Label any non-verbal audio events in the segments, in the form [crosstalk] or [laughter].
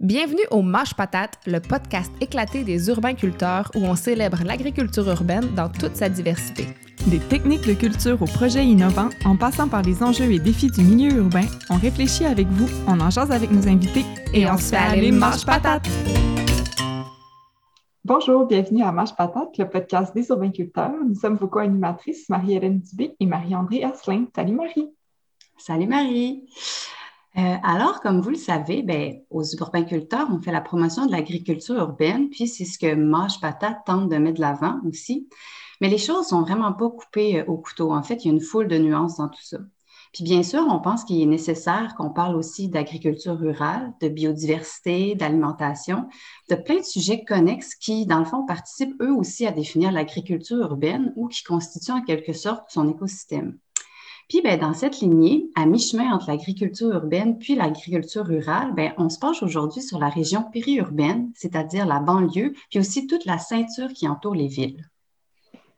Bienvenue au Mâche Patate, le podcast éclaté des urbains-culteurs où on célèbre l'agriculture urbaine dans toute sa diversité. Des techniques de culture aux projets innovants, en passant par les enjeux et défis du milieu urbain, on réfléchit avec vous, on en jase avec nos invités et, on, se fait aller Mâche Patate! Bonjour, bienvenue à Mâche Patate, le podcast des urbains-culteurs. Nous sommes vos co-animatrices Marie-Hélène Dubé et Marie-André Asselin. Salut Marie! Salut Marie! Euh, alors, comme vous le savez, ben, aux urbainculteurs, on fait la promotion de l'agriculture urbaine, puis c'est ce que Mâche Patate tente de mettre de l'avant aussi. Mais les choses sont vraiment pas coupées euh, au couteau. En fait, il y a une foule de nuances dans tout ça. Puis bien sûr, on pense qu'il est nécessaire qu'on parle aussi d'agriculture rurale, de biodiversité, d'alimentation, de plein de sujets connexes qui, dans le fond, participent eux aussi à définir l'agriculture urbaine ou qui constituent en quelque sorte son écosystème. Puis, ben, dans cette lignée, à mi-chemin entre l'agriculture urbaine puis l'agriculture rurale, ben, on se penche aujourd'hui sur la région périurbaine, c'est-à-dire la banlieue, puis aussi toute la ceinture qui entoure les villes.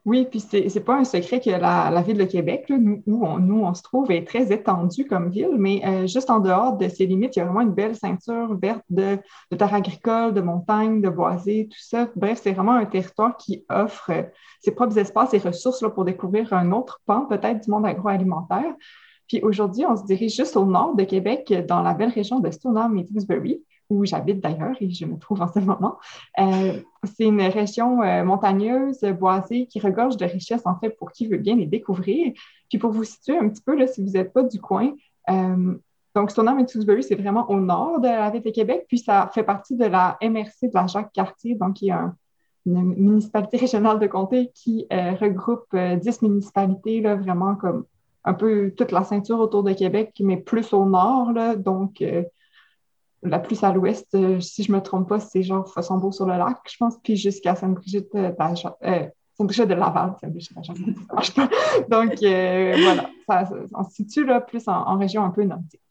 Oui, puis c'est n'est pas un secret que la, ville de Québec, où on, nous on se trouve, est très étendue comme ville, mais euh, juste en dehors de ses limites, il y a vraiment une belle ceinture verte de, de terres agricoles, de montagnes, de boisés, tout ça. Bref, c'est vraiment un territoire qui offre euh, ses propres espaces et ressources là, pour découvrir un autre pan peut-être du monde agroalimentaire. Puis aujourd'hui, on se dirige juste au nord de Québec, dans la belle région de Stoneham et où j'habite d'ailleurs et je me trouve en ce moment. Euh, c'est une région euh, montagneuse, boisée, qui regorge de richesses, en fait, pour qui veut bien les découvrir. Puis pour vous situer un petit peu, là, si vous n'êtes pas du coin, euh, donc Stoneham et Tewksbury, c'est vraiment au nord de la ville de Québec, puis ça fait partie de la MRC de la Jacques-Cartier, donc il y une municipalité régionale de comté qui regroupe 10 municipalités, là, vraiment comme un peu toute la ceinture autour de Québec, mais plus au nord, là, donc la plus à l'ouest, euh, si je me trompe pas, c'est genre Fossambeau-sur-le-Lac, je pense, puis jusqu'à Sainte-Brigitte euh, euh, Sainte-Brigitte de Laval, [laughs] Donc, voilà, ça, on se situe là, plus en région un peu nordique.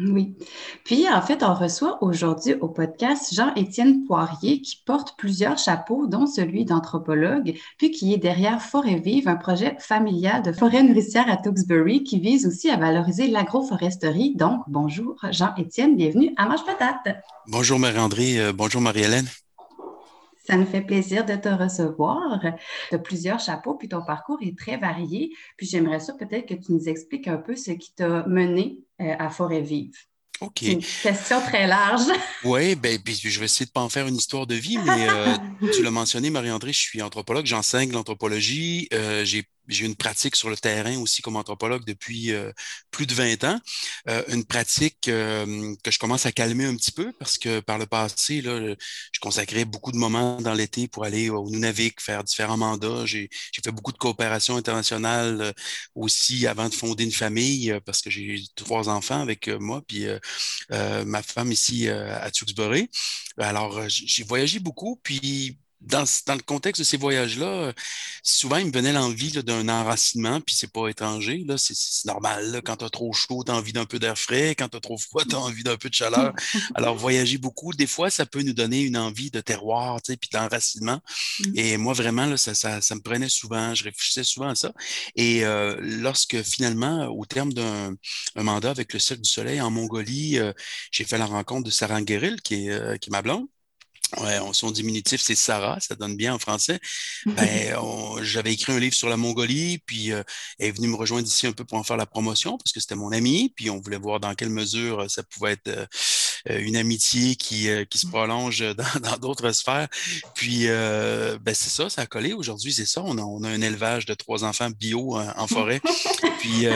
Oui. Puis, en fait, on reçoit aujourd'hui au podcast Jean-Étienne Poirier qui porte plusieurs chapeaux, dont celui d'anthropologue, puis qui est derrière Forêt Vive, un projet familial de forêt nourricière à Tewksbury qui vise aussi à valoriser l'agroforesterie. Donc, bonjour Jean-Étienne, bienvenue à Mange Patate. Bonjour Marie-André, euh, bonjour Marie-Hélène. Ça nous fait plaisir de te recevoir. Tu as plusieurs chapeaux, puis ton parcours est très varié. Puis j'aimerais ça peut-être que tu nous expliques un peu ce qui t'a mené euh, à Forêt Vive. OK. Une question très large. [laughs] oui, ben, je vais essayer de ne pas en faire une histoire de vie, mais euh, tu l'as mentionné, Marie-André, je suis anthropologue, j'enseigne l'anthropologie. Euh, j'ai j'ai une pratique sur le terrain aussi comme anthropologue depuis euh, plus de 20 ans. Euh, une pratique euh, que je commence à calmer un petit peu parce que par le passé, là, je consacrais beaucoup de moments dans l'été pour aller au Nunavik, faire différents mandats. J'ai fait beaucoup de coopération internationale aussi avant de fonder une famille parce que j'ai trois enfants avec moi, puis ma femme ici à Tewksbury. Alors, j'ai voyagé beaucoup, puis dans, dans, le contexte de ces voyages-là, souvent, il me venait l'envie d'un enracinement, puis c'est pas étranger. C'est normal. quand tu as trop chaud, tu as envie d'un peu d'air frais. Quand tu as trop froid, tu as envie d'un peu de chaleur. [laughs] Alors, voyager beaucoup, des fois, ça peut nous donner une envie de terroir, puis d'enracinement. Mmh. Et moi, vraiment, là, ça, ça, ça, me prenait souvent. Je réfléchissais souvent à ça. Et euh, lorsque finalement, au terme d'un mandat avec le Cercle du Soleil en Mongolie, euh, j'ai fait la rencontre de Sarah Gueril, qui est, euh, qui est ma blonde. Ouais, son diminutif, c'est Sarah, ça donne bien en français. Ben, [laughs] j'avais écrit un livre sur la Mongolie, puis euh, elle est venue me rejoindre ici un peu pour en faire la promotion, parce que c'était mon ami, puis on voulait voir dans quelle mesure euh, ça pouvait être euh, une amitié qui, qui se prolonge [laughs] dans d'autres sphères. Puis, ben, c'est ça, ça a collé. Aujourd'hui, c'est ça. On a, on a, un élevage de trois enfants bio en forêt. [laughs] puis,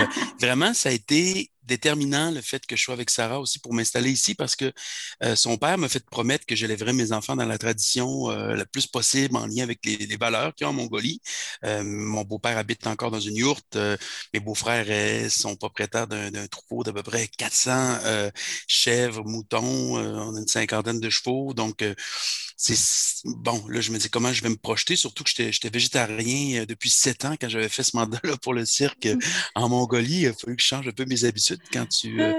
vraiment, ça a été déterminant le fait que je sois avec Sarah aussi pour m'installer ici parce que euh, son père m'a fait promettre que j'élèverais mes enfants dans la tradition euh, le plus possible en lien avec les, valeurs qu'il y a en Mongolie. Euh, mon beau-père habite encore dans une yourte. mes beaux-frères sont propriétaires d'un troupeau d'à peu près 400 chèvres, moutons. on a une cinquantaine de chevaux. Donc, c'est bon, là, je me dis comment je vais me projeter, surtout que j'étais végétarien depuis sept ans quand j'avais fait ce mandat-là pour le cirque en Mongolie. Il a fallu que je change un peu mes habitudes quand tu euh,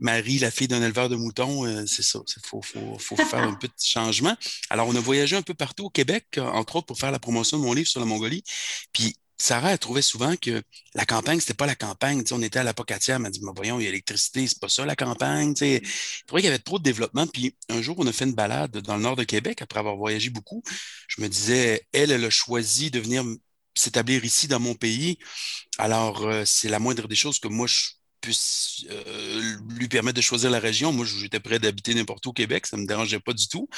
maries la fille d'un éleveur de moutons, euh, c'est ça. Il faut, faire un petit changement. Alors, on a voyagé un peu partout au Québec, entre autres pour faire la promotion de mon livre sur la Mongolie. Puis, Sarah, elle trouvait souvent que la campagne, c'était pas la campagne. on était à la Pocatière, elle m'a dit, mais voyons, il y a l'électricité, c'est pas ça la campagne. Je trouvais qu'il y avait trop de développement. Puis un jour, on a fait une balade dans le nord de Québec après avoir voyagé beaucoup. Je me disais, elle, elle a choisi de venir s'établir ici dans mon pays. Alors, euh, c'est la moindre des choses que moi, je puisse euh, lui permettre de choisir la région. Moi, j'étais prêt d'habiter n'importe où au Québec, ça ne me dérangeait pas du tout.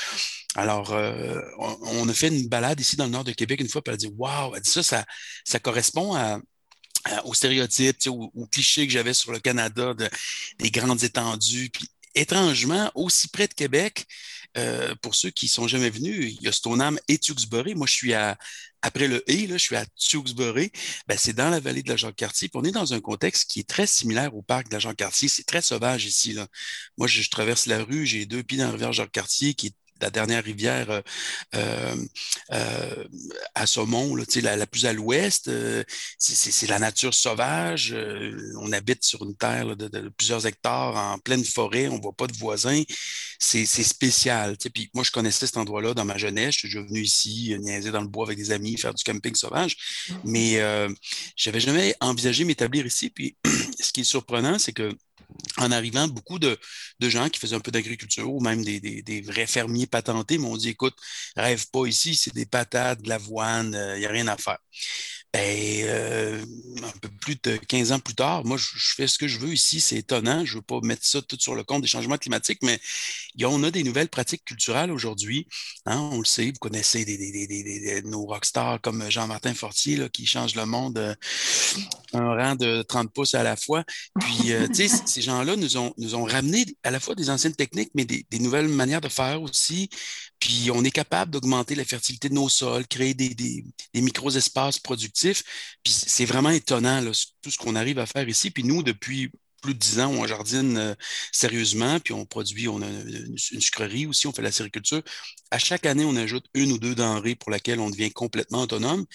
Alors, euh, on, a fait une balade ici dans le nord de Québec une fois, puis elle a dit Waouh, ça, ça, correspond aux stéréotypes, aux, clichés que j'avais sur le Canada, des grandes étendues. Puis, étrangement, aussi près de Québec, euh, pour ceux qui sont jamais venus, il y a Stoneham et Tewksbury. Moi, je suis à, après le E, là, je suis à Tewksbury. Ben, c'est dans la vallée de la Jacques-Cartier. on est dans un contexte qui est très similaire au parc de la Jacques-Cartier. C'est très sauvage ici. Là. Moi, je, je traverse la rue, j'ai deux pieds dans la rivière Jacques-Cartier qui est la dernière rivière euh, euh, euh, à Saumon, la, la, plus à l'ouest. c'est la nature sauvage. on habite sur une terre de, plusieurs hectares en pleine forêt. On ne voit pas de voisins. C'est spécial. Puis moi, je connaissais cet endroit-là dans ma jeunesse. Je suis venu ici, niaiser dans le bois avec des amis, faire du camping sauvage. Mmh. Mais je n'avais jamais envisagé m'établir ici. Puis [clears throat] ce qui est surprenant, c'est que en arrivant, beaucoup de, gens qui faisaient un peu d'agriculture ou même des, vrais fermiers patentés m'ont dit écoute, rêve pas ici, c'est des patates, de l'avoine, il euh, n'y a rien à faire. Euh, un peu plus de 15 ans plus tard, moi, je, fais ce que je veux ici. C'est étonnant. Je ne veux pas mettre ça tout sur le compte des changements climatiques, mais on a des nouvelles pratiques culturelles aujourd'hui. Hein, on le sait, vous connaissez des, nos rockstars comme Jean-Martin Fortier là, qui change le monde euh, un rang de 30 pouces à la fois. Puis, euh, tu sais, ces gens-là nous ont ramené à la fois des anciennes techniques, mais des, nouvelles manières de faire aussi. Puis, on est capable d'augmenter la fertilité de nos sols, créer des, des micro-espaces productifs puis c'est vraiment étonnant, tout ce qu'on arrive à faire ici. Puis nous, depuis plus de dix ans, on jardine euh, sérieusement, puis on produit, on a une, sucrerie aussi, on fait la sériculture. À chaque année, on ajoute une ou deux denrées pour laquelle on devient complètement autonome.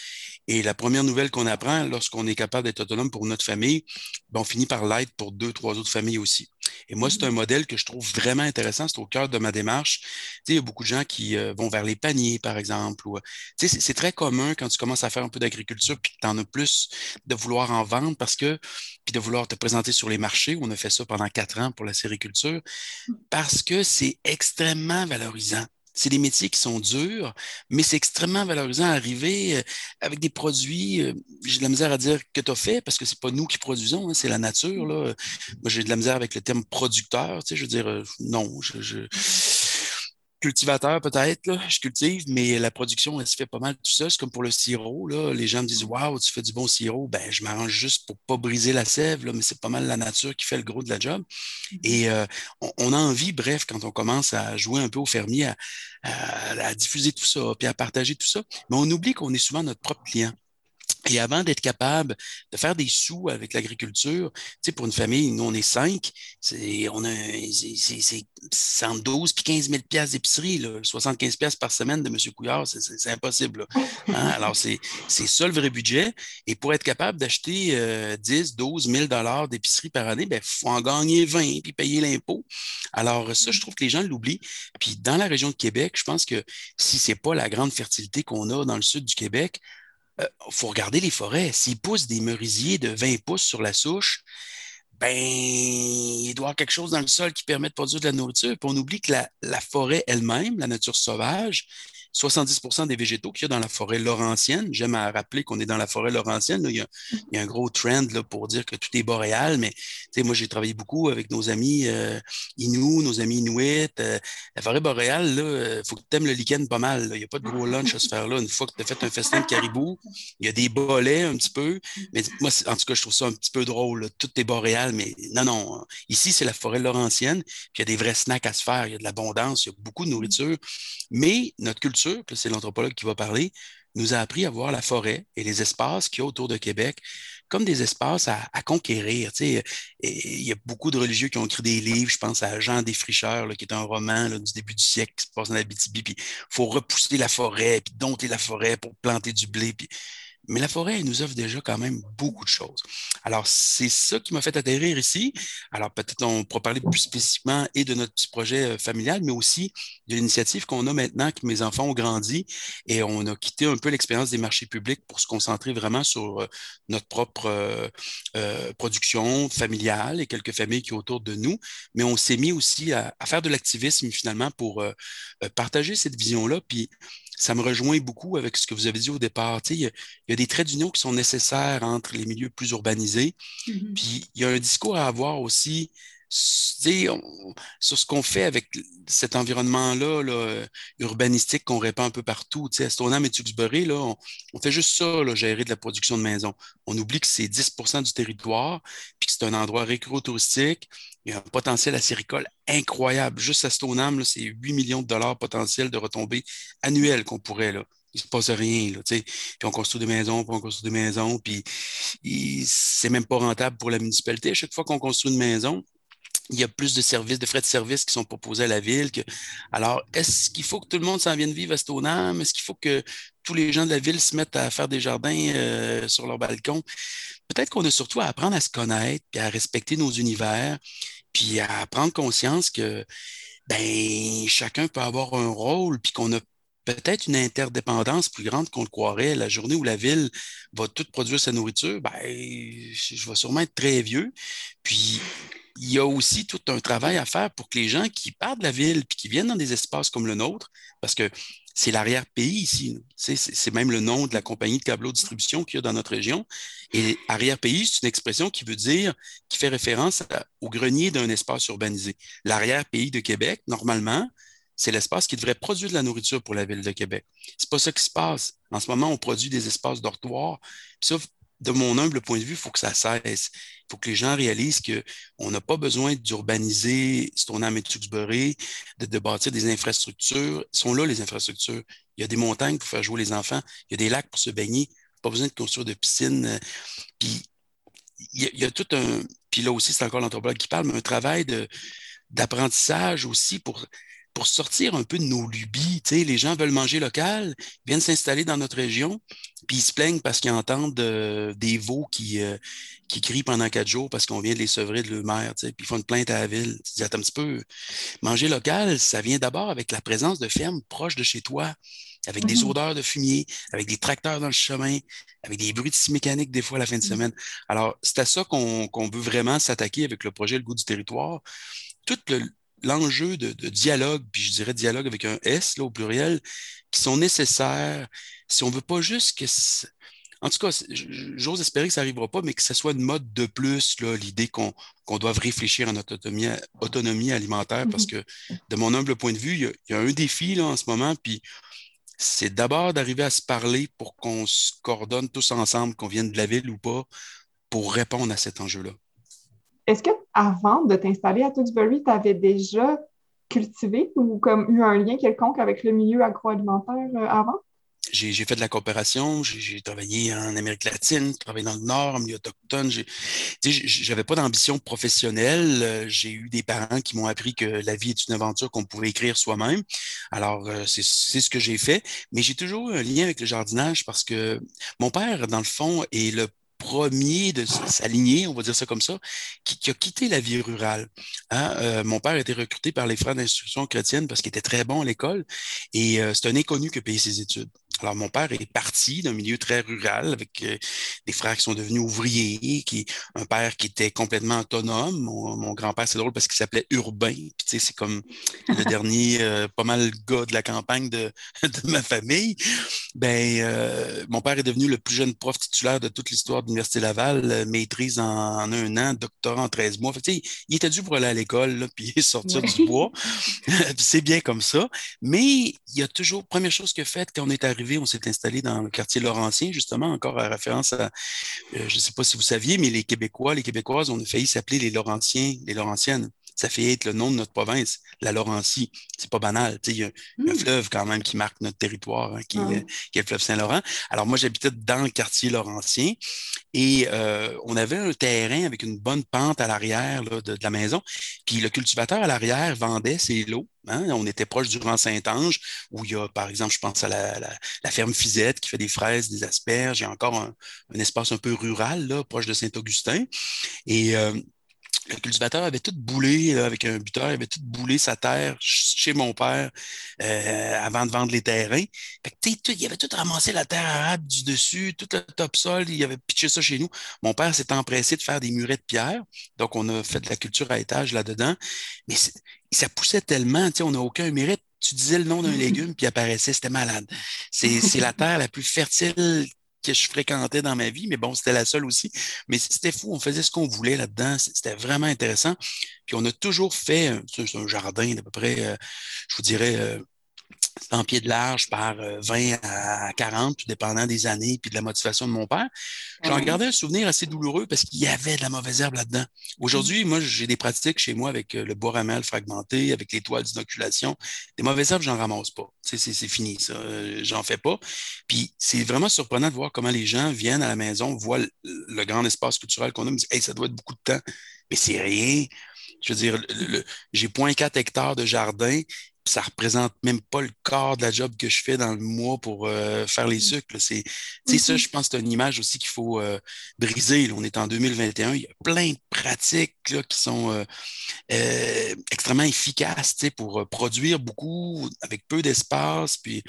Et la première nouvelle qu'on apprend lorsqu'on est capable d'être autonome pour notre famille, ben, on finit par l'être pour deux, trois autres familles aussi. Et moi, c'est un modèle que je trouve vraiment intéressant. C'est au cœur de ma démarche. il y a beaucoup de gens qui euh, vont vers les paniers, par exemple. Euh, c'est très commun quand tu commences à faire un peu d'agriculture puis que tu en as plus de vouloir en vendre parce que, puis de vouloir te présenter sur les marchés. On a fait ça pendant quatre ans pour la sériculture parce que c'est extrêmement valorisant c'est des métiers qui sont durs, mais c'est extrêmement valorisant d'arriver euh, avec des produits. Euh, j'ai de la misère à dire que tu as fait parce que c'est pas nous qui produisons, hein, c'est la nature. Là. Moi, j'ai de la misère avec le terme producteur. Tu sais, je veux dire, euh, non, je cultivateur peut-être, je cultive, mais la production, elle se fait pas mal tout seul. C'est comme pour le sirop. Là. Les gens me disent Waouh, tu fais du bon sirop. Ben, je m'arrange juste pour pas briser la sève, là, mais c'est pas mal la nature qui fait le gros de la job. Mm-hmm. Et euh, on, a envie, bref, quand on commence à jouer un peu au fermier, à diffuser tout ça, puis à partager tout ça, mais on oublie qu'on est souvent notre propre client. Et avant d'être capable de faire des sous avec l'agriculture, tu sais, pour une famille, nous, on est cinq, c'est, on a, c'est, 112 puis 15 000 piastres d'épicerie, 75 piastres par semaine de M. Couillard, c'est, impossible. Hein? Alors, c'est, ça le vrai budget. Et pour être capable d'acheter 10, 12 000 dollars d'épicerie par année, il ben, faut en gagner 20 puis payer l'impôt. Alors, ça, je trouve que les gens l'oublient. Puis, dans la région de Québec, je pense que si c'est pas la grande fertilité qu'on a dans le sud du Québec, il euh, faut regarder les forêts. S'ils poussent des merisiers de 20 pouces sur la souche, ben, il doit avoir quelque chose dans le sol qui permet de produire de la nourriture. Puis on oublie que la forêt elle-même, la nature sauvage, 70% des végétaux qu'il y a dans la forêt laurentienne. J'aime à rappeler qu'on est dans la forêt laurentienne. Il, y a, un gros trend là, pour dire que tout est boréal, mais moi, j'ai travaillé beaucoup avec nos amis euh, Inuits, nos amis Inuits. Euh, la forêt boréale, il euh, faut que tu aimes le lichen pas mal. Il n'y a pas de gros lunch à se faire là. Une fois que tu as fait un festin de caribou, il y a des bolets un petit peu. Mais moi, en tout cas, je trouve ça un petit peu drôle. Tout est boréal, mais non, non. Ici, c'est la forêt laurentienne. Puis il y a des vrais snacks à se faire. Il y a de l'abondance, il y a beaucoup de nourriture. Mais notre culture c'est l'anthropologue qui va parler, nous a appris à voir la forêt et les espaces qu'il y a autour de Québec comme des espaces à, conquérir. Il y a beaucoup de religieux qui ont écrit des livres. Je pense à Jean Desfricheurs, qui est un roman du début du siècle qui se passe dans la BTB. Puis il faut repousser la forêt, puis dompter la forêt pour planter du blé. Mais la forêt, elle nous offre déjà quand même beaucoup de choses. Alors, c'est ça qui m'a fait atterrir ici. Alors, peut-être on pourra parler plus spécifiquement et de notre petit projet euh, familial, mais aussi de l'initiative qu'on a maintenant que mes enfants ont grandi et on a quitté un peu l'expérience des marchés publics pour se concentrer vraiment sur euh, notre propre euh, production familiale et quelques familles qui sont autour de nous. Mais on s'est mis aussi à, faire de l'activisme finalement pour partager cette vision-là. Puis, ça me rejoint beaucoup avec ce que vous avez dit au départ. il, y a, des traits d'union qui sont nécessaires entre les milieux plus urbanisés. Mm-hmm. Puis il y a un discours à avoir aussi sur ce qu'on fait avec cet environnement-là là, urbanistique qu'on répand un peu partout. À Stoneham et Tuxbury, là, on, fait juste ça, là, gérer de la production de maisons. On oublie que c'est 10% du territoire, puis que c'est un endroit récro-touristique. Il y a un potentiel acéricole incroyable. Juste à Stoneham, c'est 8 millions de dollars potentiels de retombées annuelles qu'on pourrait. Là il se passe rien. Là, puis on construit des maisons, puis on construit des maisons, puis c'est même pas rentable pour la municipalité. À chaque fois qu'on construit une maison, il y a plus de services, de frais de service qui sont proposés à la ville. Alors, est-ce qu'il faut que tout le monde s'en vienne vivre à Stoneham? Est-ce qu'il faut que tous les gens de la ville se mettent à faire des jardins euh, sur leur balcon? Peut-être qu'on a surtout à apprendre à se connaître, puis à respecter nos univers, puis à prendre conscience que ben, chacun peut avoir un rôle, puis qu'on a peut-être une interdépendance plus grande qu'on le croirait. La journée où la ville va toute produire sa nourriture, ben, je vais sûrement être très vieux. Puis il y a aussi tout un travail à faire pour que les gens qui partent de la ville puis qui viennent dans des espaces comme le nôtre, parce que c'est l'arrière-pays ici. C'est même le nom de la compagnie de câbleau distribution qu'il y a dans notre région. Et arrière-pays, c'est une expression qui veut dire, qui fait référence au grenier d'un espace urbanisé. L'arrière-pays de Québec, normalement, c'est l'espace qui devrait produire de la nourriture pour la ville de Québec. C'est pas ça qui se passe. En ce moment, on produit des espaces dortoirs. De mon humble point de vue, il faut que ça cesse. Il faut que les gens réalisent qu'on n'a pas besoin d'urbaniser Stoneham et Tuxbury, de, de, bâtir des infrastructures. Ils sont là, les infrastructures. Il y a des montagnes pour faire jouer les enfants. Il y a des lacs pour se baigner. Pas besoin de construire de piscines. Puis, il y, a, tout un... Puis là aussi, c'est encore l'anthropologue qui parle, mais un travail d'apprentissage aussi pour pour sortir un peu de nos lubies. Tu sais, les gens veulent manger local, viennent s'installer dans notre région, puis ils se plaignent parce qu'ils entendent euh, des veaux qui, euh, qui crient pendant quatre jours parce qu'on vient de les sevrer de leur mère, tu sais, puis ils font une plainte à la ville. Tu dis, attends un petit peu, manger local, ça vient d'abord avec la présence de fermes proches de chez toi, avec des mmh odeurs de fumier, avec des tracteurs dans le chemin, avec des bruits de scie mécanique des fois à la fin de mmh. semaine. Alors, c'est à ça qu'on veut vraiment s'attaquer avec le projet Le goût du territoire. Tout le, l'enjeu de, dialogue, puis je dirais dialogue avec un S là, au pluriel, qui sont nécessaires si on ne veut pas juste que. En tout cas, j'ose espérer que ça n'arrivera pas, mais que ce soit une mode de plus, l'idée qu'on doit doive réfléchir à notre autonomie, autonomie alimentaire, parce mm-hmm. que de mon humble point de vue, il y a, un défi là, en ce moment, puis c'est d'abord d'arriver à se parler pour qu'on se coordonne tous ensemble, qu'on vienne de la ville ou pas, pour répondre à cet enjeu-là. Est-ce que avant de t'installer à Tewksbury, tu avais déjà cultivé ou comme eu un lien quelconque avec le milieu agroalimentaire euh, avant? J'ai fait de la coopération, j'ai travaillé en Amérique latine, travaillé dans le Nord, en milieu autochtone. J'avais pas d'ambition professionnelle. Euh, j'ai eu des parents qui m'ont appris que la vie est une aventure qu'on pouvait écrire soi-même. Alors, euh, c'est ce que j'ai fait. Mais j'ai toujours eu un lien avec le jardinage parce que mon père, dans le fond, est le premier de sa on va dire ça comme ça, qui, a quitté la vie rurale. Hein. Euh, mon père a été recruté par les frères d'instruction chrétienne parce qu'il était très bon à l'école et euh, c'est un inconnu qui a ses études. Alors, mon père est parti d'un milieu très rural avec euh, des frères qui sont devenus ouvriers, qui, un père qui était complètement autonome. Mon, grand-père, c'est drôle parce qu'il s'appelait Urbain. Puis, tu sais, c'est comme le [laughs] dernier, euh, pas mal gars de la campagne de, [laughs] de ma famille. Ben, euh, mon père est devenu le plus jeune prof titulaire de toute l'histoire de l'Université Laval, maîtrise en, un an, doctorat en 13 mois. Fait, tu sais, il était dû pour aller à l'école, [laughs] puis sortir du bois. c'est bien comme ça. Mais il y a toujours, première chose que fait quand on est arrivé on s'est installé dans le quartier Laurentien, justement, encore à référence à, euh, je ne sais pas si vous saviez, mais les Québécois, les Québécoises, on a failli s'appeler les Laurentiens, les Laurentiennes. Ça fait être le nom de notre province, la Laurentie. C'est pas banal. Il y, a un hmm. fleuve quand même qui marque notre territoire, hein, qui, est, le fleuve Saint-Laurent. Alors moi, j'habitais dans le quartier laurentien et euh, on avait un terrain avec une bonne pente à l'arrière de, de, la maison. Puis le cultivateur à l'arrière vendait ses lots Hein. On était proche du Grand Saint-Ange, où il y a, par exemple, je pense à la, ferme Fisette qui fait des fraises, des asperges. Il y a encore un, espace un peu rural, là, proche de Saint-Augustin. Et euh, le cultivateur avait tout boulé avec un buteur, il avait tout boulé sa terre chez mon père euh, avant de vendre les terrains. il avait tout ramassé la terre arabe du dessus, tout le topsol, il avait pitché ça chez nous. Mon père s'est empressé de faire des murets de pierre, donc on a fait de la culture à étage là-dedans. Mais ça poussait tellement, on n'a aucun mérite. Tu disais le nom d'un légume, puis il apparaissait, c'était malade. C'est la terre la plus fertile que je fréquentais dans ma vie, mais bon, c'était la seule aussi. Mais c'était fou, on faisait ce qu'on voulait là-dedans. C'était vraiment intéressant. Puis on a toujours fait, c'est un jardin d'à peu près, euh, je vous dirais, en pied de large par 20 euh, à 40, tout dépendant des années puis de la motivation de mon père. J'en gardais un souvenir assez douloureux parce qu'il y avait de la mauvaise herbe là-dedans. Aujourd'hui, moi, j'ai des pratiques chez moi avec euh, le bois ramel fragmenté, avec les toiles d'inoculation. Des mauvaises herbes, j'en ramasse pas. C'est fini, ça. Euh, j'en fais pas. Puis c'est vraiment surprenant de voir comment les gens viennent à la maison, voient le, grand espace culturel qu'on a, me disent Hey, ça doit être beaucoup de temps. Mais c'est rien. Je veux dire, j'ai 0.4 hectares de jardin ça représente même pas le quart de la job que je fais dans le mois pour euh, faire les mmh. sucres. C'est, ça, mmh je pense que c'est une image aussi qu'il faut euh, briser. On est en 2021. Il y a plein de pratiques qui sont euh, extrêmement efficaces pour produire beaucoup avec peu d'espace. Puis...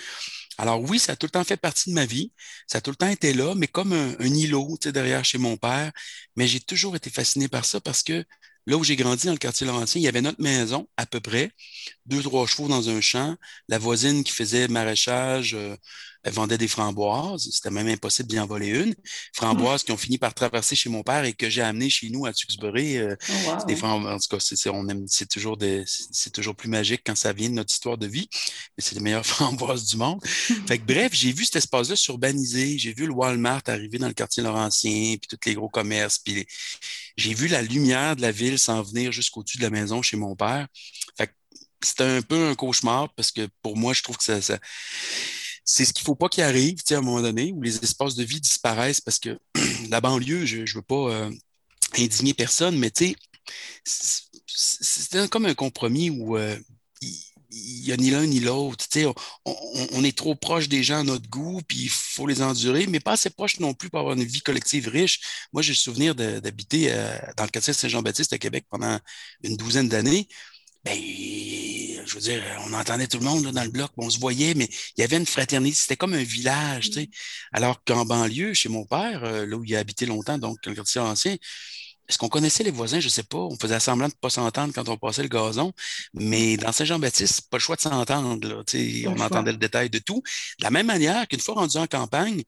Alors oui, ça a tout le temps fait partie de ma vie. Ça a tout le temps été là, mais comme un, un îlot derrière chez mon père. Mais j'ai toujours été fasciné par ça parce que Là où j'ai grandi, dans le quartier Laurentien, il y avait notre maison, à peu près, deux, trois chevaux dans un champ, la voisine qui faisait maraîchage, euh, elle vendait des framboises. C'était même impossible d'y en voler une. Framboises qui ont fini par traverser chez mon père et que j'ai amené chez nous à Tuxbury. Euh, oh, des framboises, en tout cas, c'est, on aime, c'est toujours c'est toujours plus magique quand ça vient de notre histoire de vie. Mais c'est les meilleures [laughs] framboises du monde. [laughs] fait que, bref, j'ai vu cet espace-là s'urbaniser. J'ai vu le Walmart arriver dans le quartier Laurentien, puis tous les gros commerces. Puis j'ai vu la lumière de la ville s'en venir jusqu'au-dessus de la maison chez mon père. Fait que c'était un peu un cauchemar parce que pour moi, je trouve que ça, ça c'est ce qu'il ne faut pas qu'il arrive à un moment donné où les espaces de vie disparaissent parce que [clears throat] la banlieue, je ne veux pas euh, indigner personne, mais tu sais, c'est comme un compromis où euh, il n'y a ni l'un ni l'autre. On, on, est trop proche des gens à notre goût, puis il faut les endurer, mais pas assez proche non plus pour avoir une vie collective riche. Moi, j'ai le souvenir d'habiter euh, dans le quartier Saint-Jean-Baptiste à Québec pendant une douzaine d'années. Ben, je veux dire, on entendait tout le monde dans le bloc, on se voyait, mais il y avait une fraternité, c'était comme un village, tu sais. Alors qu'en banlieue, chez mon père, euh, là où il a habité longtemps, donc le quartier ancien, est-ce qu'on connaissait les voisins? Je ne sais pas. On faisait semblant de ne pas s'entendre quand on passait le gazon. Mais dans Saint-Jean-Baptiste, pas le choix de s'entendre. On entendait le détail de tout. De la même manière qu'une fois rendu en campagne,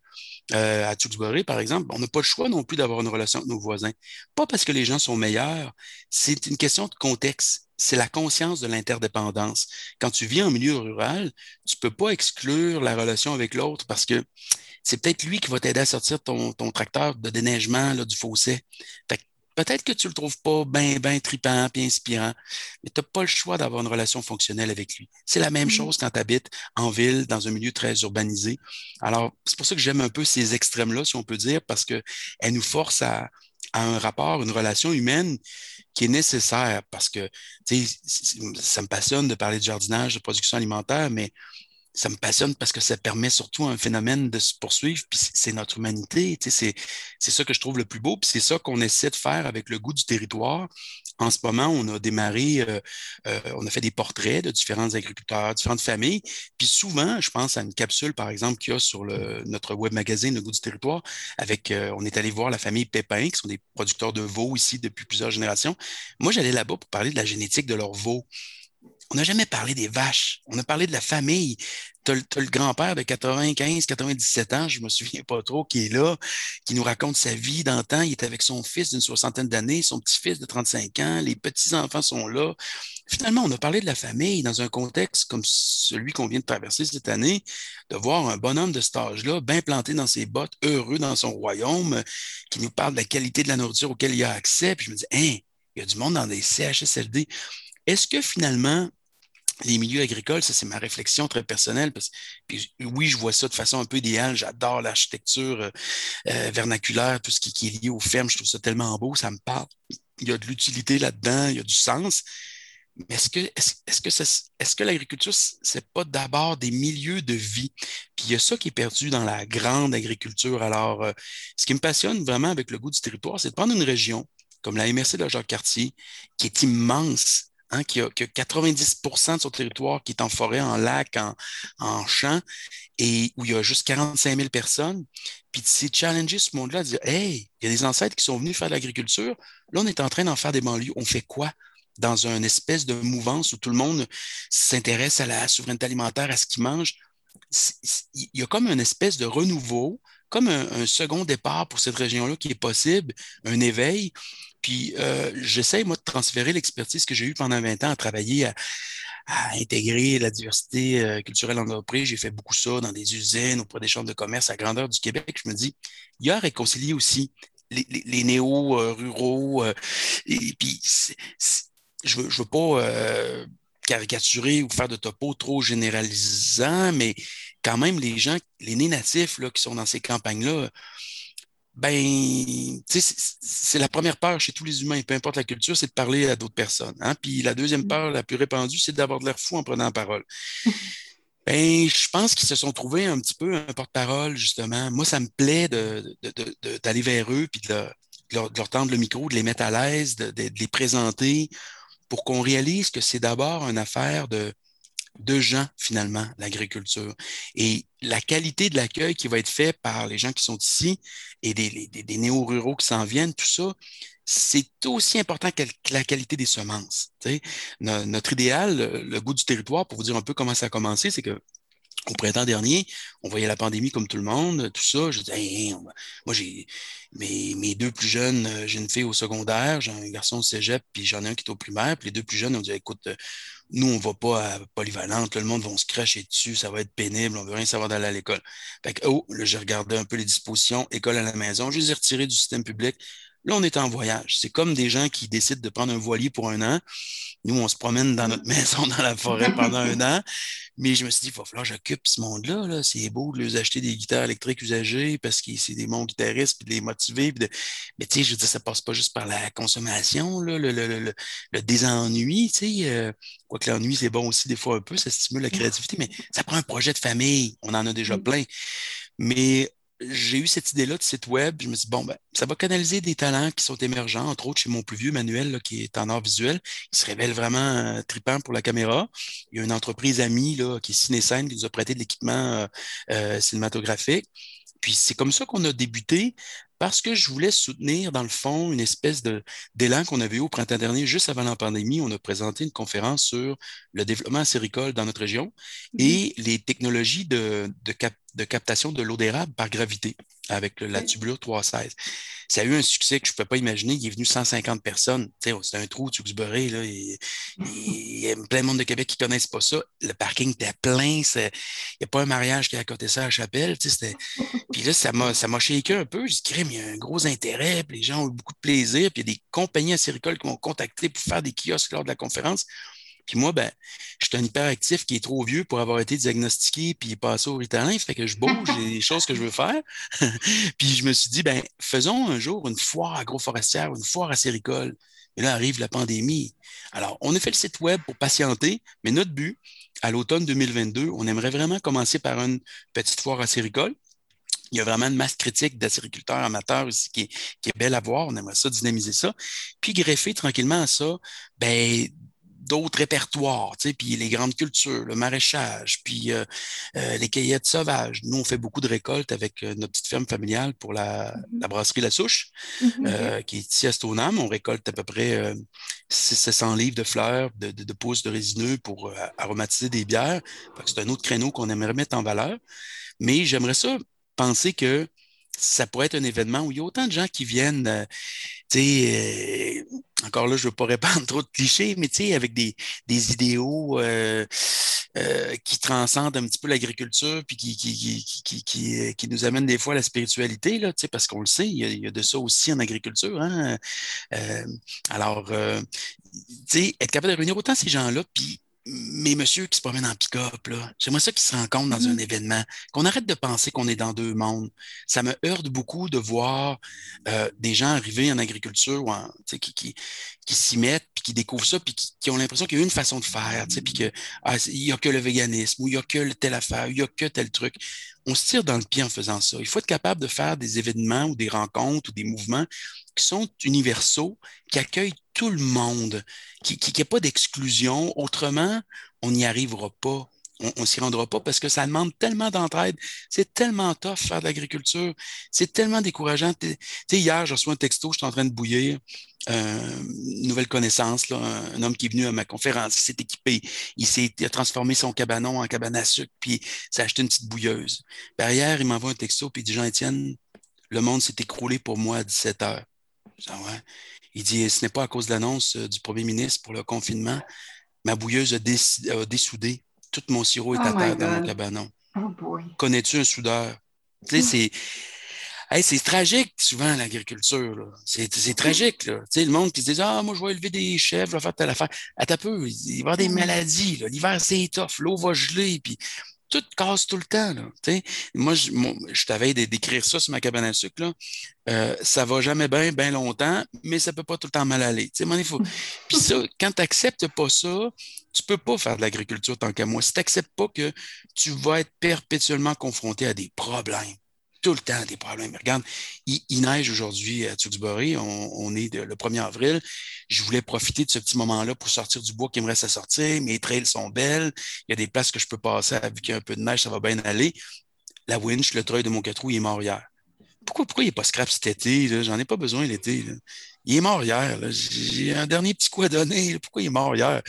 euh, à Tewksbury, par exemple, on n'a pas le choix non plus d'avoir une relation avec nos voisins. Pas parce que les gens sont meilleurs, c'est une question de contexte c'est la conscience de l'interdépendance. Quand tu vis en milieu rural, tu ne peux pas exclure la relation avec l'autre parce que c'est peut-être lui qui va t'aider à sortir ton, tracteur de déneigement là, du fossé. Peut-être que tu ne le trouves pas bien, bien tripant et inspirant, mais tu n'as pas le choix d'avoir une relation fonctionnelle avec lui. C'est la même mmh. chose quand tu habites en ville, dans un milieu très urbanisé. Alors, c'est pour ça que j'aime un peu ces extrêmes-là, si on peut dire, parce qu'elles nous forcent à, à un rapport, une relation humaine qui est nécessaire parce que ça me passionne de parler de jardinage, de production alimentaire, mais ça me passionne parce que ça permet surtout un phénomène de se poursuivre, puis c'est notre humanité. C'est ça que je trouve le plus beau, puis c'est ça qu'on essaie de faire avec le goût du territoire. En ce moment, on a démarré, euh, euh, on a fait des portraits de différents agriculteurs, différentes familles, puis souvent, je pense à une capsule, par exemple, qu'il y a sur notre web magazine Le goût du territoire, avec, euh, on est allé voir la famille Pépin, qui sont des producteurs de veaux ici depuis plusieurs générations. Moi, j'allais là-bas pour parler de la génétique de leurs veaux. On n'a jamais parlé des vaches. On a parlé de la famille. Tu as, le grand-père de 95, 97 ans, je ne me souviens pas trop, qui est là, qui nous raconte sa vie d'antan. Il est avec son fils d'une soixantaine d'années, son petit-fils de 35 ans, les petits-enfants sont là. Finalement, on a parlé de la famille dans un contexte comme celui qu'on vient de traverser cette année, de voir un bonhomme de cet âge-là, bien planté dans ses bottes, heureux dans son royaume, qui nous parle de la qualité de la nourriture auquel il a accès. Puis je me dis, hein, il y a du monde dans des CHSLD. Est-ce que finalement, les milieux agricoles, ça c'est ma réflexion très personnelle, parce oui, je vois ça de façon un peu idéale, j'adore l'architecture euh, euh, vernaculaire, tout ce qui, est lié aux fermes, je trouve ça tellement beau, ça me parle. Il y a de l'utilité là-dedans, il y a du sens. Mais est-ce que, est-ce, que, est-ce pas d'abord des milieux de vie? Puis il y a ça qui est perdu dans la grande agriculture. Alors, euh, ce qui me passionne vraiment avec le goût du territoire, c'est de prendre une région comme la MRC de Jacques-Cartier, qui est immense, Hein, qui, a, 90% de son territoire qui est en forêt, en lac, en, en champ, et où il y a juste 45 000 personnes. Puis c'est challenger ce monde-là, de dire Hey, il y a des ancêtres qui sont venus faire de l'agriculture. Là, on est en train d'en faire des banlieues. On fait quoi? Dans une espèce de mouvance où tout le monde s'intéresse à la souveraineté alimentaire, à ce qu'il mange. Il y a comme une espèce de renouveau, comme un second départ pour cette région-là qui est possible, un éveil. Puis euh, j'essaie, moi, de transférer l'expertise que j'ai eue pendant 20 ans à travailler à, intégrer la diversité euh, culturelle en entreprise. J'ai fait beaucoup ça dans des usines, auprès des chambres de commerce à grandeur du Québec. Je me dis, il y a à réconcilier aussi les, néo-ruraux. Euh, et puis, je ne veux, pas caricaturer ou faire de topo trop généralisant, mais quand même, les gens, les nés natifs là, qui sont dans ces campagnes-là, ben, c'est la première peur chez tous les humains, peu importe la culture, c'est de parler à d'autres personnes. Hein. Puis la deuxième mm. peur la plus répandue, c'est d'avoir de l'air fou en prenant la parole. [laughs] ben, je pense qu'ils se sont trouvés un petit peu un porte-parole, justement. Moi, ça me plaît d'aller vers eux, puis de, leur, tendre le micro, de les mettre à l'aise, de, les présenter pour qu'on réalise que c'est d'abord une affaire de, de gens, finalement, l'agriculture. Et la qualité de l'accueil qui va être fait par les gens qui sont ici et des, néo-ruraux qui s'en viennent, tout ça, c'est aussi important que la qualité des semences. notre idéal, le, goût du territoire, pour vous dire un peu comment ça a commencé, c'est que au printemps dernier, on voyait la pandémie comme tout le monde, tout ça. Je disais, moi, j'ai mes, deux plus jeunes, j'ai une fille au secondaire, j'ai un garçon au cégep, puis j'en ai un qui est au primaire. Puis les deux plus jeunes ont dit, écoute, nous, on va pas à Polyvalente, le monde va se cracher dessus, ça va être pénible, on veut rien savoir d'aller à l'école. Fait que, oh, là, j'ai regardé un peu les dispositions, école à la maison, je les ai retirées du système public. Là, on est en voyage. C'est comme des gens qui décident de prendre un voilier pour un an. Nous, on se promène dans notre [laughs] maison, dans la forêt pendant un an. Mais je me suis dit, il va falloir que j'occupe ce monde-là. -là, c'est beau de leur acheter des guitares électriques usagées parce que c'est des bons guitaristes, puis de les motiver. Mais tu sais, je veux dire, ça passe pas juste par la consommation, le, le, le, le, désennui. Tu sais, euh, quoique l'ennui, c'est bon aussi des fois un peu, ça stimule la créativité, mais ça prend un projet de famille. On en a déjà plein. Mais j'ai eu cette idée-là de site web. Je me suis dit, bon, ben, ça va canaliser des talents qui sont émergents, entre autres chez mon plus vieux Manuel, qui est en art visuel. Il se révèle vraiment euh, tripant pour la caméra. Il y a une entreprise amie là, qui est Cinécène qui nous a prêté de l'équipement euh, euh, cinématographique. Puis c'est comme ça qu'on a débuté parce que je voulais soutenir, dans le fond, une espèce d'élan qu'on avait eu au printemps dernier, juste avant la pandémie. On a présenté une conférence sur le développement acéricole dans notre région mmh et les technologies de, de, de captation de l'eau d'érable par gravité avec la tubulure 316. Ça a eu un succès que je ne peux pas imaginer. Il est venu 150 personnes. C'est un trou, Tewksbury. Là, il, il, y a plein de monde de Québec qui ne connaissent pas ça. Le parking était plein. Il n'y a pas un mariage qui a à côté ça à la chapelle. [laughs] Puis là, ça m'a, shaké un peu. Je dirais, mais il y a un gros intérêt. les gens ont eu beaucoup de plaisir. Puis il y a des compagnies acéricoles qui m'ont contacté pour faire des kiosques lors de la conférence. Puis moi, ben, je suis un hyperactif qui est trop vieux pour avoir été diagnostiqué puis passé au Ritalin. Fait que je bouge, j'ai des [laughs] choses que je veux faire. [laughs] puis je me suis dit, ben, faisons un jour une foire agroforestière, une foire acéricole. Et là arrive la pandémie. Alors, on a fait le site web pour patienter, mais notre but, à l'automne 2022, on aimerait vraiment commencer par une petite foire acéricole. Il y a vraiment une masse critique d'acériculteurs amateurs qui est, qui est, belle à voir. On aimerait ça, dynamiser ça. Puis greffer tranquillement à ça, ben, d'autres répertoires, tu sais, puis les grandes cultures, le maraîchage, puis euh, euh, les cueillettes sauvages. Nous, on fait beaucoup de récoltes avec euh, notre petite ferme familiale pour la, mm-hmm. brasserie La Souche, mm-hmm. qui est ici à Stoneham. On récolte à peu près 600 livres de fleurs, de, de, pousses de résineux pour aromatiser des bières. C'est un autre créneau qu'on aimerait mettre en valeur. Mais j'aimerais ça penser que ça pourrait être un événement où il y a autant de gens qui viennent, euh, tu sais, euh, encore là, je ne veux pas répandre [laughs] trop de clichés, mais tu sais, avec des, des idéaux euh, qui transcendent un petit peu l'agriculture, puis qui, qui, qui, qui, nous amènent des fois à la spiritualité, là, tu sais, parce qu'on le sait, il y, a, il y, a, de ça aussi en agriculture. Hein? alors, tu sais, être capable de réunir autant ces gens-là, puis mes monsieur qui se promènent en pick-up, j'aimerais ça qu'ils se rencontrent dans un mm-hmm. événement, qu'on arrête de penser qu'on est dans deux mondes. Ça me heurte beaucoup de voir euh, des gens arriver en agriculture ou qui, qui, qui s'y mettent, puis qui découvrent ça, puis qui, ont l'impression qu'il y a une façon de faire, puis qu'il ah, n'y a que le véganisme, ou il n'y a que telle affaire, il n'y a que tel truc. On se tire dans le pied en faisant ça. Il faut être capable de faire des événements ou des rencontres ou des mouvements qui sont universaux, qui accueillent tout le monde, qui n'y a pas d'exclusion. Autrement, on n'y arrivera pas. On ne s'y rendra pas parce que ça demande tellement d'entraide. C'est tellement tough faire de l'agriculture. C'est tellement décourageant. Hier, j'ai reçu un texto, je suis en train de bouillir. Euh, nouvelle connaissance, un, homme qui est venu à ma conférence, il s'est équipé, il s'est transformé son cabanon en cabane à sucre, puis il s'est acheté une petite bouilleuse. Derrière, il m'envoie un texto, puis il dit Jean-Étienne, le monde s'est écroulé pour moi à 17 heures. Ouais. Il dit Ce n'est pas à cause de l'annonce euh, du premier ministre pour le confinement. Ma bouilleuse a, dessoudé. Tout mon sirop est oh à terre dans mon cabanon. Oh Connais-tu un soudeur? Tu sais, c'est. c'est tragique souvent l'agriculture. C'est tragique. Là. Tu sais, le monde qui se dit Ah, moi, je vais élever des chèvres, je vais faire telle affaire. Attends un peu, il va y avoir des maladies. L'hiver, c'est tough, l'eau va geler. Puis tout casse tout le temps. Là, moi, je, je t'avais d'écrire ça sur ma cabane à sucre. Là. Euh, ça va jamais bien, bien longtemps, mais ça peut pas tout le temps mal aller. faut... [laughs] Puis ça, quand tu n'acceptes pas ça, tu peux pas faire de l'agriculture tant qu'à moi. Si tu n'acceptes pas que tu vas être perpétuellement confronté à des problèmes, tout le temps des problèmes. Regarde, il, neige aujourd'hui à Tewksbury. On, est le 1er avril. Je voulais profiter de ce petit moment-là pour sortir du bois qui me reste à sortir. Mes trails sont belles. Il y a des places que je peux passer. Vu qu'il y a un peu de neige, ça va bien aller. La winch, le treuil de mon quatre roues, il est mort hier. Pourquoi, pourquoi il n'est pas scrap cet été? J'en ai pas besoin l'été. Il est mort hier. J'ai un dernier petit coup à donner. [laughs] Pourquoi il est mort hier?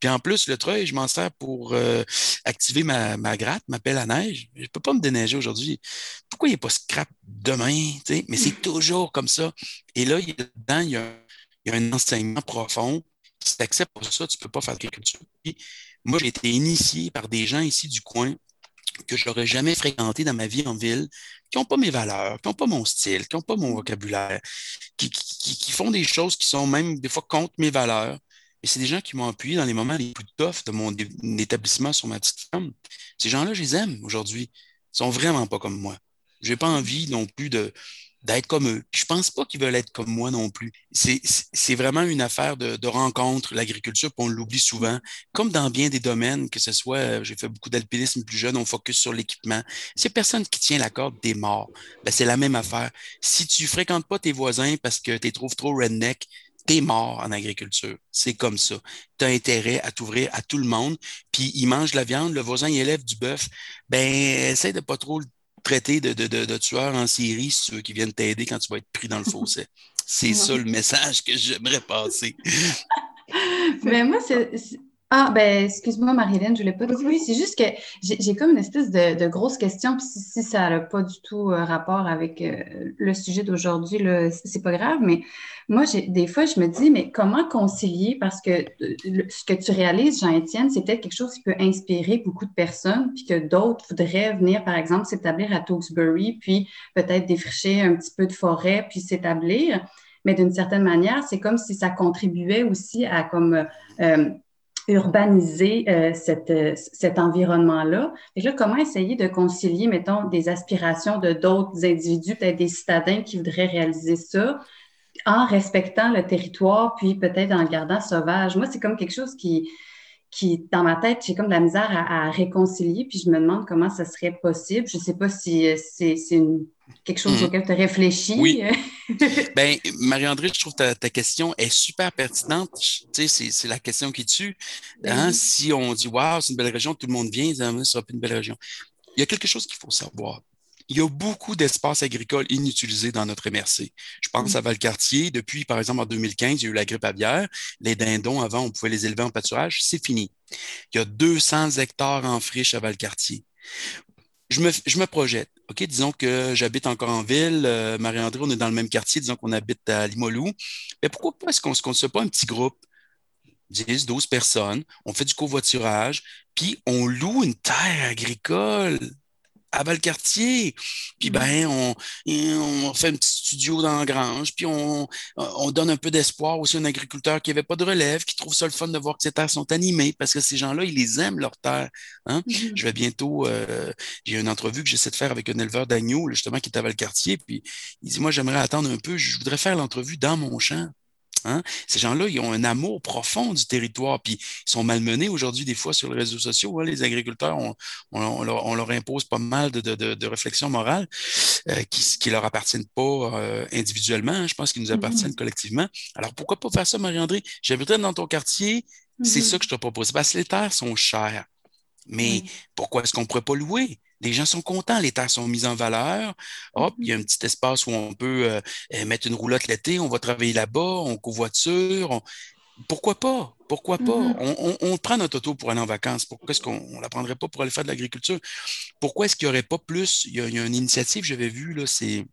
Puis en plus, le treuil, je m'en sers pour euh, activer ma, ma, gratte, ma pelle à neige. Je ne peux pas me déneiger aujourd'hui. Pourquoi il n'est pas scrap demain? Mais c'est toujours comme ça. Et là, dedans, il y a, il y a un enseignement profond. Si tu n'acceptes pas ça, tu ne peux pas faire l'agriculture. Moi, j'ai été initié par des gens ici du coin que je n'aurais jamais fréquenté dans ma vie en ville, qui n'ont pas mes valeurs, qui n'ont pas mon style, qui n'ont pas mon vocabulaire, qui, font des choses qui sont même des fois contre mes valeurs. Mais c'est des gens qui m'ont appuyé dans les moments les plus toughs de mon établissement sur ma petite femme. Ces gens-là, je les aime aujourd'hui. Ils sont vraiment pas comme moi. Je n'ai pas envie non plus de, d'être comme eux. Je pense pas qu'ils veulent être comme moi non plus. C'est vraiment une affaire de, rencontre, l'agriculture, on l'oublie souvent. Comme dans bien des domaines, que ce soit, euh, j'ai fait beaucoup d'alpinisme plus jeune, on focus sur l'équipement. C'est personne qui tient la corde, des morts. Ben, c'est la même affaire. Si tu fréquentes pas tes voisins parce que tu les trouves trop redneck, t'es mort en agriculture. C'est comme ça. Tu as intérêt à t'ouvrir à tout le monde. Puis il mange la viande, le voisin élève du bœuf. Ben, essaie de pas trop le traiter de, de, de, tueurs en série, ceux qui viennent t'aider quand tu vas être pris dans le fossé. C'est [laughs] ça le message que j'aimerais passer. [laughs] Mais moi, c'est ah, ben, excuse-moi, Marie-Hélène, je ne voulais pas te oui. C'est juste que j'ai comme une espèce de, grosse question, puis si, ça n'a pas du tout euh, rapport avec euh, le sujet d'aujourd'hui, c'est pas grave, mais moi, des fois, je me dis, mais comment concilier? Parce que euh, ce que tu réalises, Jean-Étienne, c'est peut-être quelque chose qui peut inspirer beaucoup de personnes, puis que d'autres voudraient venir, par exemple, s'établir à Tewksbury, puis peut-être défricher un petit peu de forêt, puis s'établir. Mais d'une certaine manière, c'est comme si ça contribuait aussi à comme urbaniser euh, euh, cet environnement-là. Et là, comment essayer de concilier, mettons, des aspirations de d'autres individus, peut-être des citadins qui voudraient réaliser ça, en respectant le territoire, puis peut-être en le gardant sauvage? Moi, c'est comme quelque chose qui, qui, dans ma tête, j'ai comme de la misère à, réconcilier, puis je me demande comment ça serait possible. Je ne sais pas si euh, c'est quelque chose mhm. auquel tu as réfléchi? Oui. [laughs] ben, Marie-André, je trouve que ta, question est super pertinente. Tu sais, c'est la question qui tue. Ben hein? Si on dit, waouh, c'est une belle région, tout le monde vient, ça ne sera plus une belle région. Il y a quelque chose qu'il faut savoir il y a beaucoup d'espaces agricoles inutilisés dans notre MRC. Je pense à Valcartier. Depuis, par exemple, en 2015, il y a eu la grippe aviaire. Les dindons, avant, on pouvait les élever en pâturage. C'est fini. Il y a 200 hectares en friche à Valcartier. Je me, je me projette. OK, disons que j'habite encore en ville. Euh, Marie-André, on est dans le même quartier. Disons qu'on habite à Limoilou. Mais pourquoi pas est-ce qu'on ne se construit pas un petit groupe? 10, 12 personnes, on fait du covoiturage, puis on loue une terre agricole à Valcartier. Puis ben, on, on, fait un petit studio dans la grange, puis on, on donne un peu d'espoir aussi à un agriculteur qui n'avait pas de relève, qui trouve ça le fun de voir que ces terres sont animées, parce que ces gens-là, ils les aiment, leurs terres. Hein? Mm-hmm. Je vais bientôt, euh, j'ai une entrevue que j'essaie de faire avec un éleveur d'agneaux, justement, qui est à Valcartier, puis il dit, moi, j'aimerais attendre un peu, je voudrais faire l'entrevue dans mon champ. Hein? Ces gens-là, ils ont un amour profond du territoire, puis ils sont malmenés aujourd'hui des fois sur les réseaux sociaux. Hein. Les agriculteurs, on, leur, impose pas mal de, réflexions morales euh, qui ne leur appartiennent pas euh, individuellement. Hein. Je pense qu'ils nous appartiennent mm-hmm. collectivement. Alors pourquoi pas faire ça, Marie-André? J'habiterais dans ton quartier. C'est mm-hmm. ça que je te propose. Parce que les terres sont chères. Mais pourquoi est-ce qu'on ne pourrait pas louer? Les gens sont contents, les terres sont mises en valeur. Hop, il y a un petit espace où on peut euh, euh, mettre une roulotte l'été, on va travailler là-bas, on covoiture. Pourquoi pas? Pourquoi pas? Mm-hmm. on, prend notre auto pour aller en vacances. Pourquoi est-ce qu'on ne la prendrait pas pour aller faire de l'agriculture? Pourquoi est-ce qu'il n'y aurait pas plus? Il y, a, il y a une initiative, j'avais vu, là, c'est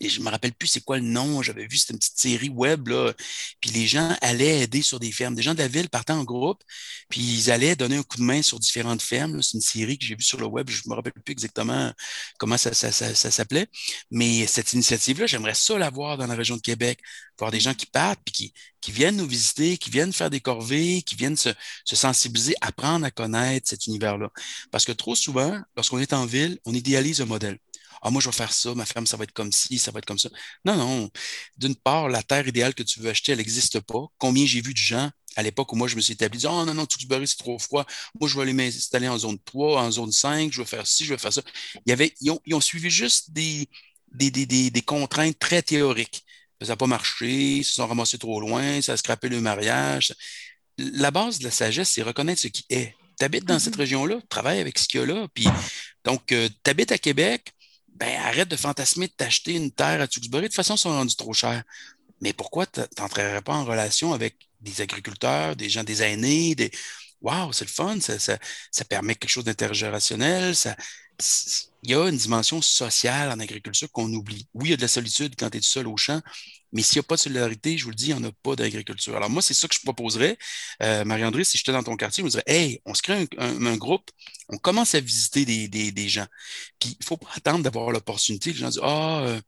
et je me rappelle plus c'est quoi le nom. J'avais vu, c'était une petite série web, là. Puis les gens allaient aider sur des fermes. Des gens de la ville partaient en groupe, puis ils allaient donner un coup de main sur différentes fermes. C'est une série que j'ai vue sur le web. Je me rappelle plus exactement comment ça, ça, ça, s'appelait. Mais cette initiative-là, j'aimerais ça la voir dans la région de Québec. Voir des gens qui partent, puis qui, qui viennent nous visiter, qui viennent faire des corvées, qui viennent se, se sensibiliser, apprendre à connaître cet univers-là. Parce que trop souvent, lorsqu'on est en ville, on idéalise un modèle. Ah, moi, je vais faire ça, ma femme, ça va être comme ci, ça va être comme ça. Non, non. D'une part, la terre idéale que tu veux acheter, elle n'existe pas. Combien j'ai vu de gens à l'époque où moi, je me suis établi, oh non, non, Tewksbury, c'est trop froid. Moi, je vais aller m'installer en zone 3, en zone 5, je vais faire ci, je vais faire ça. Il y avait, ils, ont, suivi juste des, des, des, contraintes très théoriques. Ça n'a pas marché, ils se sont ramassés trop loin, ça a scrapé le mariage. La base de la sagesse, c'est reconnaître ce qui est. Tu habites dans cette mm-hmm. région-là, travaille avec ce qu'il y a là. Puis, donc, euh, tu habites à Québec, ben arrête de fantasmer de t'acheter une terre à Tewksbury. De toute façon, ils sont trop cher. Mais pourquoi tu n'entrerais pas en relation avec des agriculteurs, des gens, des aînés, des. Waouh, c'est le fun, ça, ça, permet quelque chose d'intergénérationnel, ça, il y a une dimension sociale en agriculture qu'on oublie. Oui, il y a de la solitude quand tu es seul au champ, mais s'il n'y a pas de solidarité, je vous le dis, il n'y en a pas d'agriculture. Alors moi, c'est ça que je proposerais. Euh, Marie-André, si j'étais dans ton quartier, je me dirais, hey, on se crée un, groupe, on commence à visiter des, gens. Puis il ne faut pas attendre d'avoir l'opportunité. Les gens disent, ah, euh,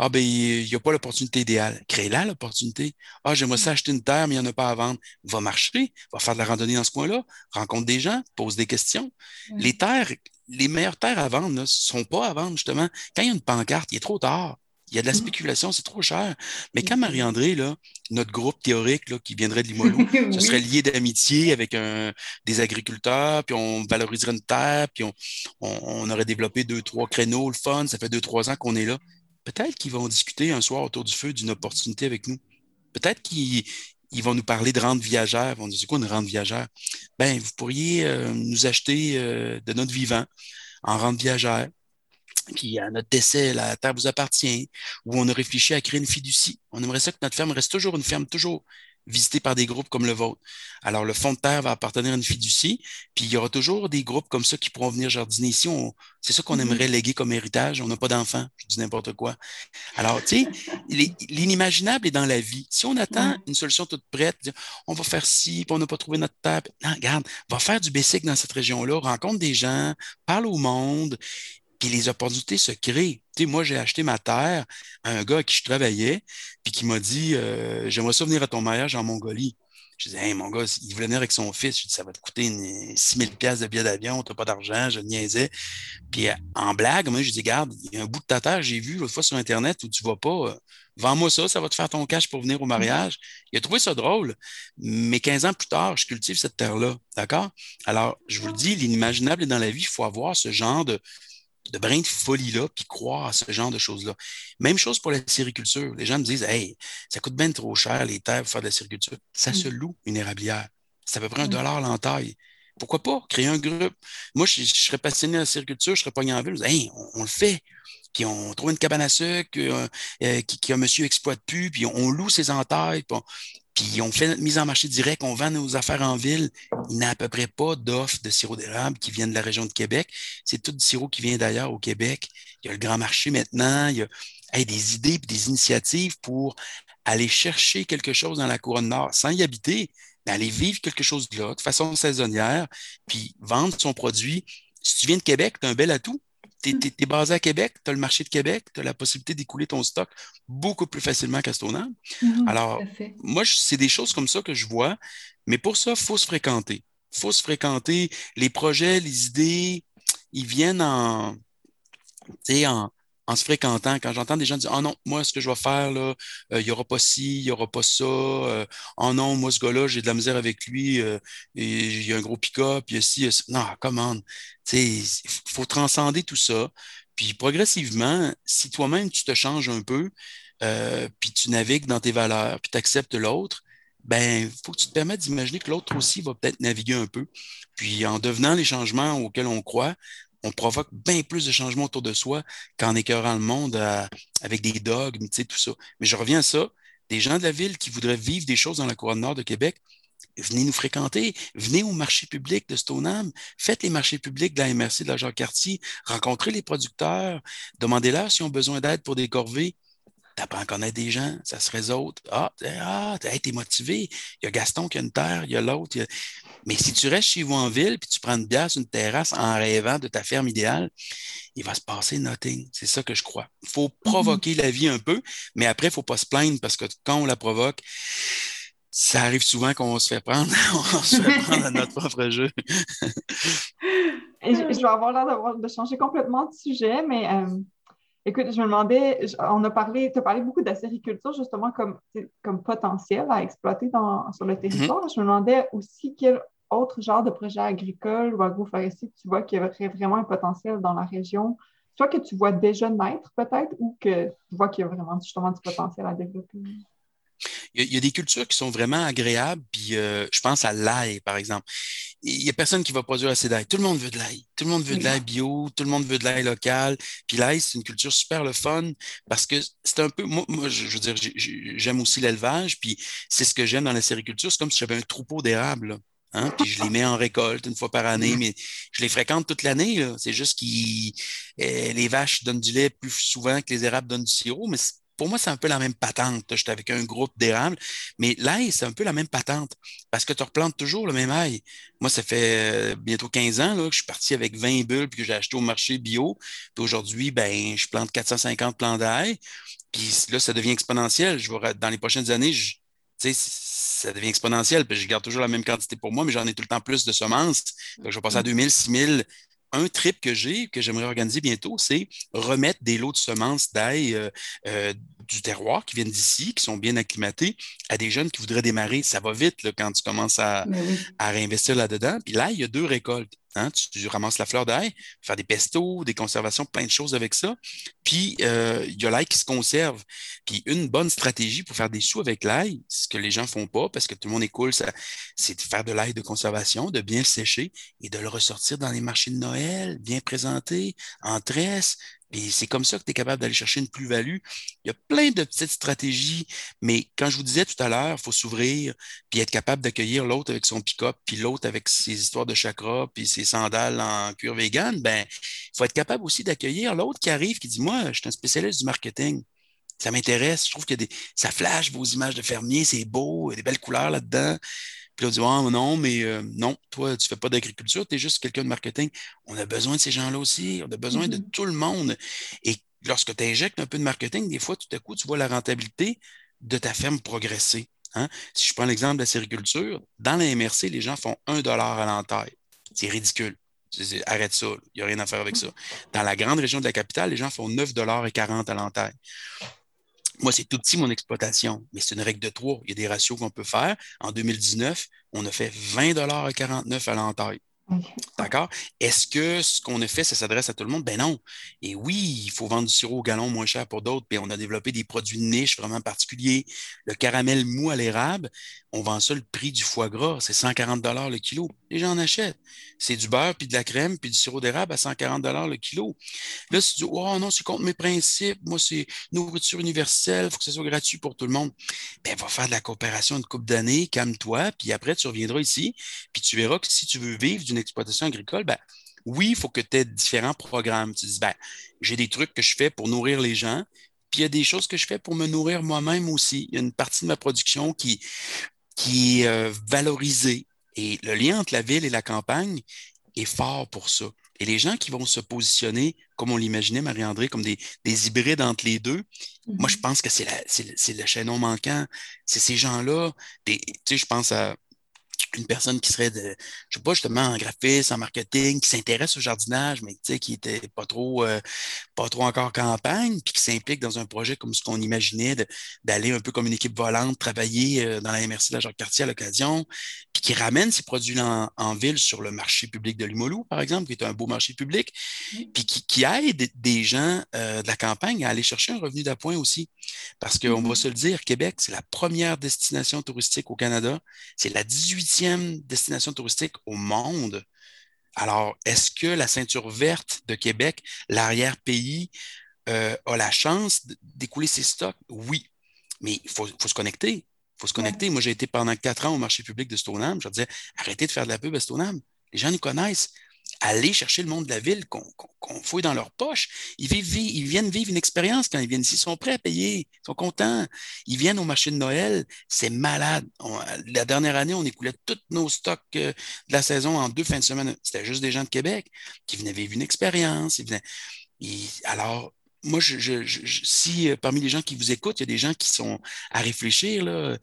ah, ben, il n'y a pas l'opportunité idéale. Crée-la, l'opportunité. Ah, j'aimerais ça acheter une terre, mais il n'y en a pas à vendre. Va marcher, va faire de la randonnée dans ce coin-là, rencontre des gens, pose des questions. Les terres, les meilleures terres à vendre ne sont pas à vendre, justement. Quand il y a une pancarte, il est trop tard. Il y a de la mm. spéculation, c'est trop cher. Mais quand Marie-André, notre groupe théorique là, qui viendrait de Limoilou, [laughs] ce serait lié d'amitié avec un, des agriculteurs, puis on valoriserait une terre, puis on, aurait développé deux, trois créneaux, le fun, ça fait deux, trois ans qu'on est là. Peut-être qu'ils vont discuter un soir autour du feu d'une opportunité avec nous. Peut-être qu'ils ils vont nous parler de rente viagère. Ils vont nous dire, c'est quoi une rente viagère? Ben, vous pourriez euh, nous acheter euh, de notre vivant en rente viagère. Puis à notre décès, la terre vous appartient. Ou on a réfléchi à créer une fiducie. On aimerait ça que notre ferme reste toujours une ferme toujours visité par des groupes comme le vôtre. Alors, le fond de terre va appartenir à une fiducie, puis il y aura toujours des groupes comme ça qui pourront venir jardiner ici. C'est ça qu'on mm-hmm. aimerait léguer comme héritage. On n'a pas d'enfants, je dis n'importe quoi. Alors, tu sais, l'inimaginable est dans la vie. Si on attend une solution toute prête, on va faire ci, puis on n'a pas trouvé notre terre. Non, regarde, va faire du basic dans cette région-là, rencontre des gens, parle au monde, puis les opportunités se créent. Tu sais, moi, j'ai acheté ma terre à un gars à qui je travaillais, puis qui m'a dit euh, J'aimerais ça venir à ton mariage en Mongolie. Je disais, hey, mon gars, il voulait venir avec son fils. Je dis, ça va te coûter 6 000 de billet d'avion, tu n'as pas d'argent, je niaisais. Puis en blague, moi, je dis, garde, il y a un bout de ta terre, j'ai vu l'autre fois sur Internet où tu ne vas pas. Euh, vends-moi ça, ça va te faire ton cash pour venir au mariage. Il a trouvé ça drôle, mais 15 ans plus tard, je cultive cette terre-là. D'accord? Alors, je vous le dis, l'inimaginable est dans la vie, il faut avoir ce genre de, de brin de folie-là, puis croire à ce genre de choses-là. Même chose pour la sériculture. Les gens me disent Hey, ça coûte bien trop cher les terres pour faire de la sériculture. Ça se mm. loue une érablière. C'est à peu près un mm. dollar l'entaille. Pourquoi pas créer un groupe? Moi, je, serais passionné de la sériculture, je serais pas en ville. Je hey, on, le fait. Puis on trouve une cabane à sucre euh, euh, qui, un monsieur exploite plus, puis on loue ses entailles. Puis, puis on fait notre mise en marché direct, on vend nos affaires en ville. Il n'y a à peu près pas d'offres de sirop d'érable qui viennent de la région de Québec. C'est tout du sirop qui vient d'ailleurs au Québec. Il y a le grand marché maintenant. Il y a des idées et des initiatives pour aller chercher quelque chose dans la couronne nord sans y habiter, mais aller vivre quelque chose de là, de façon saisonnière, puis vendre son produit. Si tu viens de Québec, tu as un bel atout. Tu es, basé à Québec, tu as le marché de Québec, tu as la possibilité d'écouler ton stock beaucoup plus facilement qu'à Stoneham. Mm-hmm. Alors, moi, c'est des choses comme ça que je vois, mais pour ça, il faut se fréquenter. Il faut se fréquenter. Les projets, les idées, ils viennent en, en, en se fréquentant, quand j'entends des gens dire Ah oh non, moi, ce que je vais faire, là, euh, il n'y aura pas ci, il n'y aura pas ça. Euh, oh non, moi, ce gars-là, j'ai de la misère avec lui, euh, il y a un gros pick-up, il y a ci, il y a Non, commande. Il faut transcender tout ça. Puis progressivement, si toi-même, tu te changes un peu, puis tu navigues dans tes valeurs, puis tu acceptes l'autre, ben, il faut que tu te permettes d'imaginer que l'autre aussi va peut-être naviguer un peu. Puis en devenant les changements auxquels on croit, on provoque bien plus de changements autour de soi qu'en écœurant le monde avec des dogmes, tu sais, tout ça. Mais je reviens à ça. Des gens de la ville qui voudraient vivre des choses dans la couronne nord de Québec, venez nous fréquenter, venez au marché public de Stoneham, faites les marchés publics de la MRC de la Jacques-Cartier, rencontrez les producteurs, demandez-leur s'ils ont besoin d'aide pour des corvées. T'apprends à connaître des gens, ça serait autres. Ah, ah t'es motivé. Il y a Gaston qui a une terre, il y a l'autre. Mais si tu restes chez vous en ville puis tu prends une bière sur une terrasse en rêvant de ta ferme idéale, il va se passer nothing. C'est ça que je crois. Il faut mm-hmm. provoquer la vie un peu, mais après, il ne faut pas se plaindre parce que quand on la provoque, ça arrive souvent qu'on se fait prendre, [laughs] on se fait prendre à notre propre jeu. [laughs] je, vais avoir l'air de changer complètement de sujet, mais euh, Écoute, je me demandais, on a parlé, tu as parlé beaucoup d'acériculture justement comme, comme potentiel à exploiter sur le territoire. Mm-hmm. Je me demandais aussi quel autre genre de projet agricole ou agroforestier tu vois qui aurait vraiment un potentiel dans la région, soit que tu vois déjà naître peut-être ou que tu vois qu'il y a vraiment justement du potentiel à développer. Il y, a, des cultures qui sont vraiment agréables, puis euh, je pense à l'ail, par exemple. Il n'y a personne qui va produire assez d'ail. Tout le monde veut de l'ail. Tout le monde veut de l'ail bio, tout le monde veut de l'ail local. Puis l'ail, c'est une culture super le fun parce que c'est un peu. Moi, je, veux dire, j'aime aussi l'élevage, puis c'est ce que j'aime dans la sériculture. C'est comme si j'avais un troupeau d'érables. Hein, puis je les mets en récolte une fois par année, mais je les fréquente toute l'année. C'est juste que eh, les vaches donnent du lait plus souvent que les érables donnent du sirop, mais pour moi, c'est un peu la même patente. J'étais avec un groupe d'érables, mais l'ail, c'est un peu la même patente parce que tu replantes toujours le même ail. Moi, ça fait euh, bientôt 15 ans là, que je suis parti avec 20 bulles puis que j'ai acheté au marché bio. Puis aujourd'hui, ben, je plante 450 plants d'ail. Puis là, ça devient exponentiel. Je vais, dans les prochaines années, je, ça devient exponentiel. Puis je garde toujours la même quantité pour moi, mais j'en ai tout le temps plus de semences. je vais passer à 2000, 6000, un trip que j'ai, que j'aimerais organiser bientôt, c'est remettre des lots de semences d'ail euh, euh, du terroir qui viennent d'ici, qui sont bien acclimatés, à des jeunes qui voudraient démarrer. Ça va vite quand tu commences à, à réinvestir là-dedans. Puis là, il y a deux récoltes. Hein. Tu, ramasses la fleur d'ail, faire des pestos, des conservations, plein de choses avec ça. Puis, euh, il y a l'ail qui se conserve. Puis, une bonne stratégie pour faire des sous avec l'ail, ce que les gens font pas parce que tout le monde est cool, c'est de faire de l'ail de conservation, de bien le sécher et de le ressortir dans les marchés de Noël, bien présenté, en tresse, et c'est comme ça que tu es capable d'aller chercher une plus-value. Il y a plein de petites stratégies, mais quand je vous disais tout à l'heure, il faut s'ouvrir, puis être capable d'accueillir l'autre avec son pick-up, puis l'autre avec ses histoires de chakra, puis ses sandales en cuir vegan, ben, il faut être capable aussi d'accueillir l'autre qui arrive, qui dit Moi, je suis un spécialiste du marketing. Ça m'intéresse. Je trouve que des... ça flash vos images de fermiers, c'est beau, il y a des belles couleurs là-dedans. Puis là, on dit, oh, non, mais euh, non, toi, tu ne fais pas d'agriculture, tu es juste quelqu'un de marketing. On a besoin de ces gens-là aussi. On a besoin de mm-hmm. tout le monde. Et lorsque tu injectes un peu de marketing, des fois, tout à coup, tu vois la rentabilité de ta ferme progresser. Hein. Si je prends l'exemple de la sériculture, dans la MRC, les gens font 1 à l'entaille. C'est ridicule. Arrête ça, il n'y a rien à faire avec ça. Dans la grande région de la capitale, les gens font 9,40 à l'entaille. Moi, c'est tout petit mon exploitation, mais c'est une règle de trois. Il y a des ratios qu'on peut faire. En 2019, on a fait 20 à 49 à l'entaille. D'accord? Est-ce que ce qu'on a fait, ça s'adresse à tout le monde? Ben non. Et oui, il faut vendre du sirop au galon moins cher pour d'autres. Puis on a développé des produits de niche vraiment particuliers. Le caramel mou à l'érable, on vend ça le prix du foie gras. C'est 140 le kilo. Les gens en achètent. C'est du beurre, puis de la crème, puis du sirop d'érable à 140 le kilo. Là, si tu dis, oh non, c'est contre mes principes. Moi, c'est nourriture universelle. Il faut que ce soit gratuit pour tout le monde. Ben, va faire de la coopération une couple d'années. Calme-toi. Puis après, tu reviendras ici. Puis tu verras que si tu veux vivre d'une exploitation agricole, ben, oui, il faut que tu aies différents programmes. Tu dis, ben, j'ai des trucs que je fais pour nourrir les gens, puis il y a des choses que je fais pour me nourrir moi-même aussi. Il y a une partie de ma production qui, qui est euh, valorisée. Et le lien entre la ville et la campagne est fort pour ça. Et les gens qui vont se positionner, comme on l'imaginait, Marie-André, comme des, hybrides entre les deux, moi, je pense que c'est le chaînon manquant. C'est ces gens-là. Tu sais, je pense à une personne qui serait de, je sais pas, justement, en graphisme, en marketing, qui s'intéresse au jardinage, mais qui était pas trop, euh, pas trop encore campagne, puis qui s'implique dans un projet comme ce qu'on imaginait, d'aller un peu comme une équipe volante, travailler euh, dans la MRC de la Jacques-Cartier à l'occasion, puis qui ramène ces produits-là en, ville sur le marché public de Limoilou, par exemple, qui est un beau marché public, puis qui, aide des gens euh, de la campagne à aller chercher un revenu d'appoint aussi. Parce qu'on va mm-hmm. se le dire, Québec, c'est la première destination touristique au Canada, c'est la 18 destination touristique au monde. Alors, est-ce que la ceinture verte de Québec, l'arrière-pays, euh, a la chance d'écouler ses stocks? Oui, mais il faut, se connecter. Il faut se connecter. Moi, j'ai été pendant quatre ans au marché public de Stoneham. Je disais, arrêtez de faire de la pub à Stoneham. Les gens nous connaissent aller chercher le monde de la ville qu'on fouille dans leur poche. Ils, viennent vivre une expérience quand ils viennent ici. Ils sont prêts à payer. Ils sont contents. Ils viennent au marché de Noël. C'est malade. la dernière année, on écoulait tous nos stocks euh, de la saison en deux fins de semaine. C'était juste des gens de Québec qui venaient vivre une expérience. Ils venaient, alors, moi, je, si euh, parmi les gens qui vous écoutent, il y a des gens qui sont à réfléchir, là,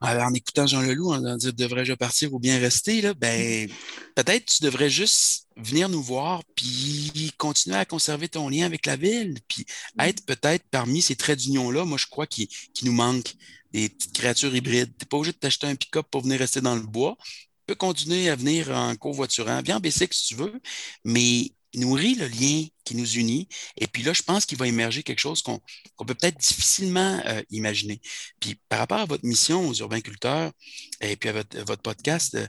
en écoutant Jean Leloup, en disant devrais-je partir ou bien rester, là, ben, peut-être tu devrais juste venir nous voir puis continuer à conserver ton lien avec la ville, puis être peut-être parmi ces traits d'union-là, moi, je crois qu'il nous manque des petites créatures hybrides. Tu n'es pas obligé de t'acheter un pick-up pour venir rester dans le bois. Tu peux continuer à venir en covoiturant, viens en BC si tu veux, mais nourrit le lien qui nous unit. Et puis là, je pense qu'il va émerger quelque chose qu'on peut peut-être difficilement euh, imaginer. Puis par rapport à votre mission aux urbainculteurs et puis à votre, podcast, euh,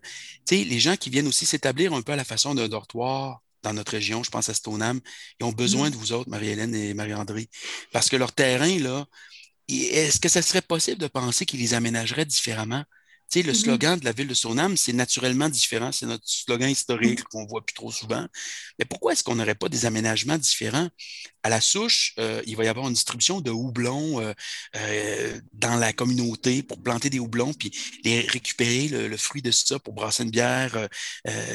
tu sais, les gens qui viennent aussi s'établir un peu à la façon d'un dortoir dans notre région, je pense à Stoneham, ils ont besoin mm. de vous autres, Marie-Hélène et Marie-André, parce que leur terrain, là, est-ce que ça serait possible de penser qu'ils les aménageraient différemment? Tu sais, le mm-hmm. slogan de la ville de Sonam, c'est naturellement différent. C'est notre slogan historique mm-hmm. qu'on voit plus trop souvent. Mais pourquoi est-ce qu'on n'aurait pas des aménagements différents? À la souche, euh, il va y avoir une distribution de houblons euh, euh, dans la communauté pour planter des houblons, puis les récupérer le, fruit de ça pour brasser une bière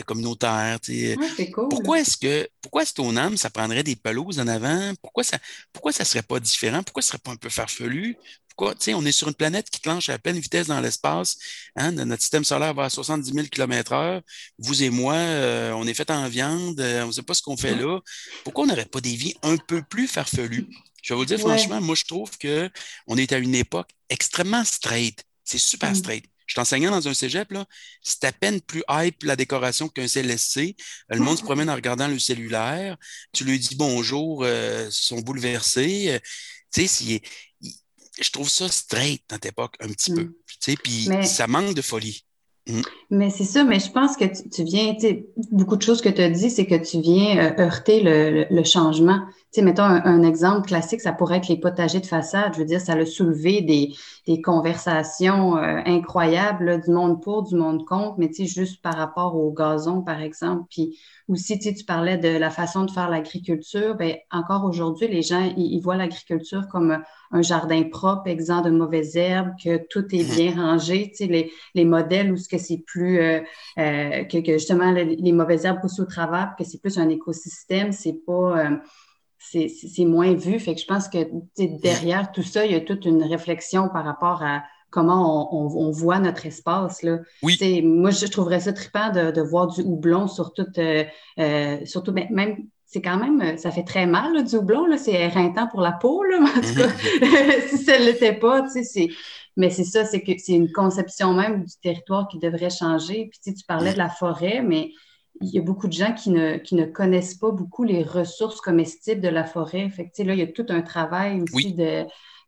communautaire. Tu sais. Pourquoi est-ce que pourquoi Stoneham, ça prendrait des pelouses en avant? Pourquoi ça pourquoi ça serait pas différent? Pourquoi ce serait pas un peu farfelu? On est sur une planète qui planche à pleine vitesse dans l'espace. Hein, notre système solaire va à 70 000 km/h. Vous et moi, euh, on est fait en viande, euh, on ne sait pas ce qu'on fait là. Pourquoi on n'aurait pas des vies un peu plus farfelues? Je vais vous dire franchement, moi, je trouve qu'on est à une époque extrêmement straight. C'est super mm. straight. Je suis enseignant dans un cégep, là, c'est à peine plus hype la décoration qu'un CLSC. Le monde se promène en regardant le cellulaire. Tu lui dis bonjour, euh, ils sont bouleversés. tu sais, je trouve ça straight dans époque, un petit peu. Mm. Tu sais, puis ça manque de folie. Mm. Mais c'est ça, mais je pense que tu, viens, tu sais, beaucoup de choses que tu as dit, c'est que tu viens euh, heurter le, changement. Tu sais, mettons un, exemple classique, ça pourrait être les potagers de façade. Je veux dire, ça a soulevé des, des conversations euh, incroyables, du monde pour, du monde contre, mais tu sais, juste par rapport au gazon, par exemple. Puis aussi, tu, parlais de la façon de faire l'agriculture. Bien, encore aujourd'hui, les gens, ils voient l'agriculture comme un jardin propre, exempt de mauvaises herbes, que tout est mhm. bien rangé. Tu sais, les, les modèles où ce que c'est plus euh, euh, que, justement les, mauvaises herbes poussent au travers, que c'est plus un écosystème, c'est pas euh, c'est moins vu. Fait que je pense que derrière tout ça, il y a toute une réflexion par rapport à comment on, voit notre espace. Là. Oui. Moi, je, trouverais ça trippant de, de voir du houblon sur tout, surtout ben, même c'est quand même, euh, ça fait très mal du houblon, c'est éreintant pour la peau, là, [laughs] en tout cas, mhm. [laughs] si ça ne l'était pas, tu sais, mais c'est ça, c'est que c'est une conception même du territoire qui devrait changer. Puis tu parlais de la forêt, mais il y a beaucoup de gens qui ne, qui ne connaissent pas beaucoup les ressources comestibles de la forêt. Fait là, il y a tout un travail aussi de,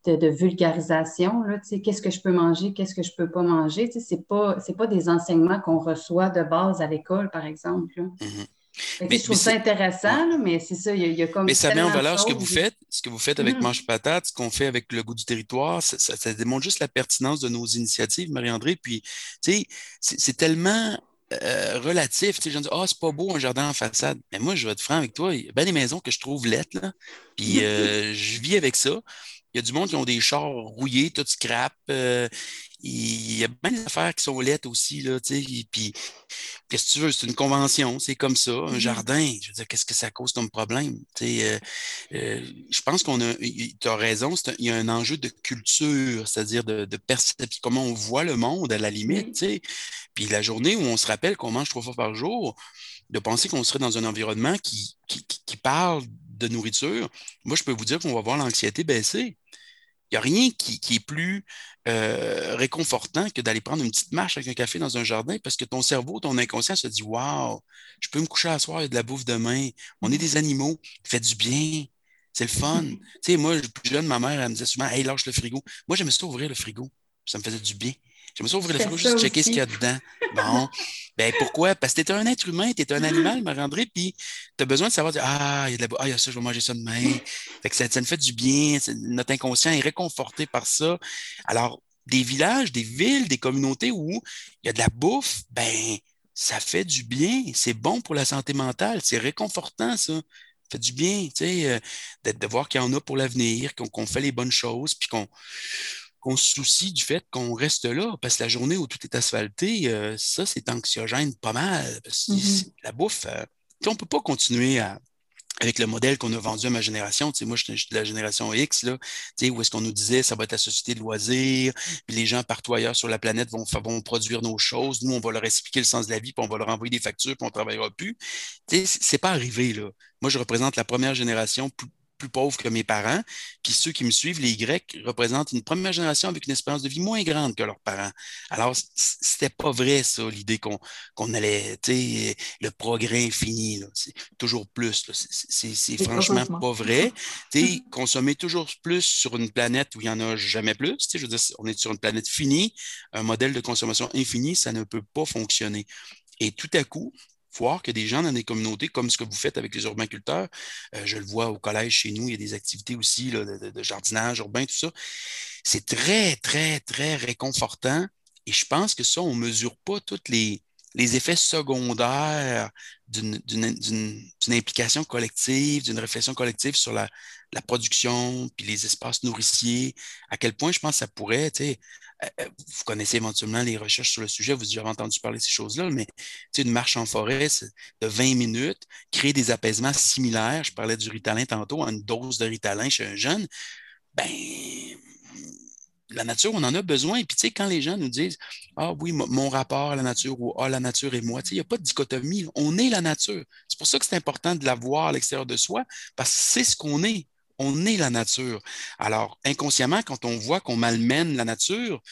de, vulgarisation. Qu'est-ce que je peux manger, qu'est-ce que je ne peux pas manger? Ce n'est pas, pas des enseignements qu'on reçoit de base à l'école, par exemple. Mm-hmm. Mais, je trouve ça intéressant, mais c'est ça, il y, a, comme. Mais ça met en valeur ce que vous faites, ce que vous faites avec. Manche Patate, ce qu'on fait avec le goût du territoire. Ça, démontre juste la pertinence de nos initiatives, Marie-André. Puis, tu sais, c'est tellement euh, relatif. Tu sais, dis, ah, c'est pas beau un jardin en façade. Mais moi, je vais être franc avec toi, il y a bien des maisons que je trouve lettres, là. Puis, [laughs] euh, je vis avec ça. Il y a du monde qui ont des chars rouillés, tout scrap. Euh, il y a bien des affaires qui sont lettres aussi, là, tu sais. Puis, qu'est-ce que tu veux? C'est une convention, c'est comme ça. Un mm-hmm. jardin, je veux dire, qu'est-ce que ça cause comme problème? Tu sais, euh, euh, je pense qu'on a, tu as raison, il y a un enjeu de culture, c'est-à-dire de, de perception, comment on voit le monde à la limite, tu sais. Puis la journée où on se rappelle qu'on mange trois fois par jour, de penser qu'on serait dans un environnement qui, qui, qui parle de nourriture, moi, je peux vous dire qu'on va voir l'anxiété baisser. Il n'y a rien qui, est plus euh, réconfortant que d'aller prendre une petite marche avec un café dans un jardin parce que ton cerveau, ton inconscient se dit Waouh, je peux me coucher à soir, il y a de la bouffe demain. On est des animaux, fait du bien. C'est le fun. [laughs] tu sais, moi, plus jeune, ma mère, elle me disait souvent Hey, lâche le frigo. Moi, j'aimais ça ouvrir le frigo. Ça me faisait du bien. J'aimais ça ouvrir le frigo, juste checker ce qu'il y a dedans. Bon. ben pourquoi? Parce que tu es un être humain, tu es un animal, Marie-André, puis tu as besoin de savoir Ah, il y a de la... ah, il y a ça, je vais manger ça demain. Fait que ça, ça me fait du bien. Notre inconscient est réconforté par ça. Alors, des villages, des villes, des communautés où il y a de la bouffe, ben ça fait du bien. C'est bon pour la santé mentale. C'est réconfortant, ça. Ça fait du bien, tu sais, euh, de voir qu'il y en a pour l'avenir, qu'on fait les bonnes choses, puis qu'on qu'on se soucie du fait qu'on reste là. Parce que la journée où tout est asphalté, euh, ça, c'est anxiogène pas mal. Mm-hmm. La bouffe, euh, on ne peut pas continuer avec le modèle qu'on a vendu à ma génération. moi, je suis de la génération X, là, où est-ce qu'on nous disait ça va être la société de loisirs, puis les gens partout ailleurs sur la planète vont, vont produire nos choses. Nous, on va leur expliquer le sens de la vie, puis on va leur envoyer des factures, puis on ne travaillera plus. C'est pas arrivé. Là. Moi, je représente la première génération plus pauvres que mes parents. Puis ceux qui me suivent, les Grecs, représentent une première génération avec une espérance de vie moins grande que leurs parents. Alors, c'était pas vrai, ça, l'idée qu'on qu'on allait, tu sais, le progrès infini, c'est toujours plus. C'est franchement pas vrai. Tu sais, consommer toujours plus sur une planète où il n'y en a jamais plus. Tu sais, je veux dire, on est sur une planète finie. Un modèle de consommation infini, ça ne peut pas fonctionner. Et tout à coup, voir que des gens dans des communautés, comme ce que vous faites avec les urbainculteurs, euh, je le vois au collège chez nous, il y a des activités aussi de, jardinage urbain, tout ça. C'est très, très, très réconfortant. Et je pense que ça, on ne mesure pas tous les, les effets secondaires d'une implication collective, d'une réflexion collective sur la, production, puis les espaces nourriciers, à quel point je pense que ça pourrait, tu sais, euh, euh, vous connaissez éventuellement les recherches sur le sujet, vous avez entendu parler de ces choses-là, mais une marche en forêt de 20 minutes, créer des apaisements similaires. Je parlais du Ritalin tantôt, une dose de Ritalin chez un jeune. Ben, la nature, on en a besoin. Et puis, tu sais, quand les gens nous disent Ah oui, mon rapport à la nature ou Ah, la nature et moi, il n'y a pas de dichotomie. On est la nature. C'est pour ça que c'est important de la voir à l'extérieur de soi, parce que c'est ce qu'on est on est la nature. Alors, inconsciemment, quand on voit qu'on malmène la nature,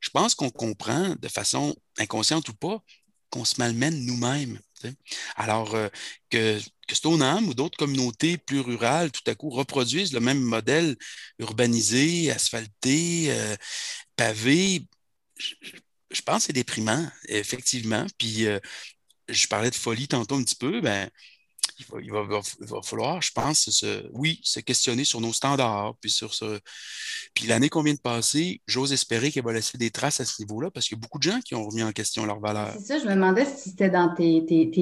je pense qu'on comprend de façon inconsciente ou pas qu'on se malmène nous-mêmes. Alors, euh, que, Stoneham ou d'autres communautés plus rurales, tout à coup, reproduisent le même modèle urbanisé, asphalté, euh, pavé, je, pense que c'est déprimant, effectivement. Puis, euh, je parlais de folie tantôt un petit peu, ben, il va, falloir, je pense, oui, se questionner sur nos standards, puis sur ce. Puis l'année qu'on vient de passer, j'ose espérer qu'elle va laisser des traces à ce niveau-là, parce qu'il y a beaucoup de gens qui ont remis en question leur valeur. C'est ça, je me demandais si c'était dans tes,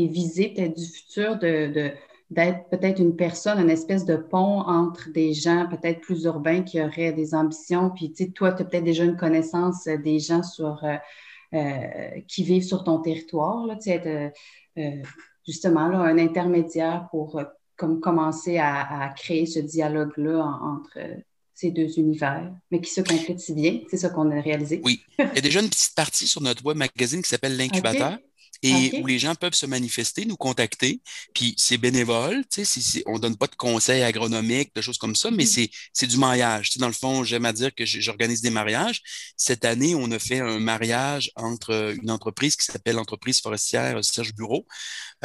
visées peut-être du futur de, d'être peut-être une personne, une espèce de pont entre des gens peut-être plus urbains qui auraient des ambitions, puis tu sais, toi, tu as peut-être déjà une connaissance des gens sur, euh, euh, qui vivent sur ton territoire, là, tu sais, euh, justement là, un intermédiaire pour euh, comme commencer à, créer ce dialogue-là entre euh, ces deux univers, mais qui se complètent si bien. C'est ça qu'on a réalisé. Oui. Il y a déjà une petite partie sur notre web magazine qui s'appelle [laughs] L'incubateur. Et où les gens peuvent se manifester, nous contacter. Puis c'est bénévole, tu sais, on ne donne pas de conseils agronomiques, de choses comme ça, mais mm. c'est du mariage. Tu dans le fond, j'aime à dire que j'organise des mariages. Cette année, on a fait un mariage entre une entreprise qui s'appelle l'entreprise forestière Serge Bureau.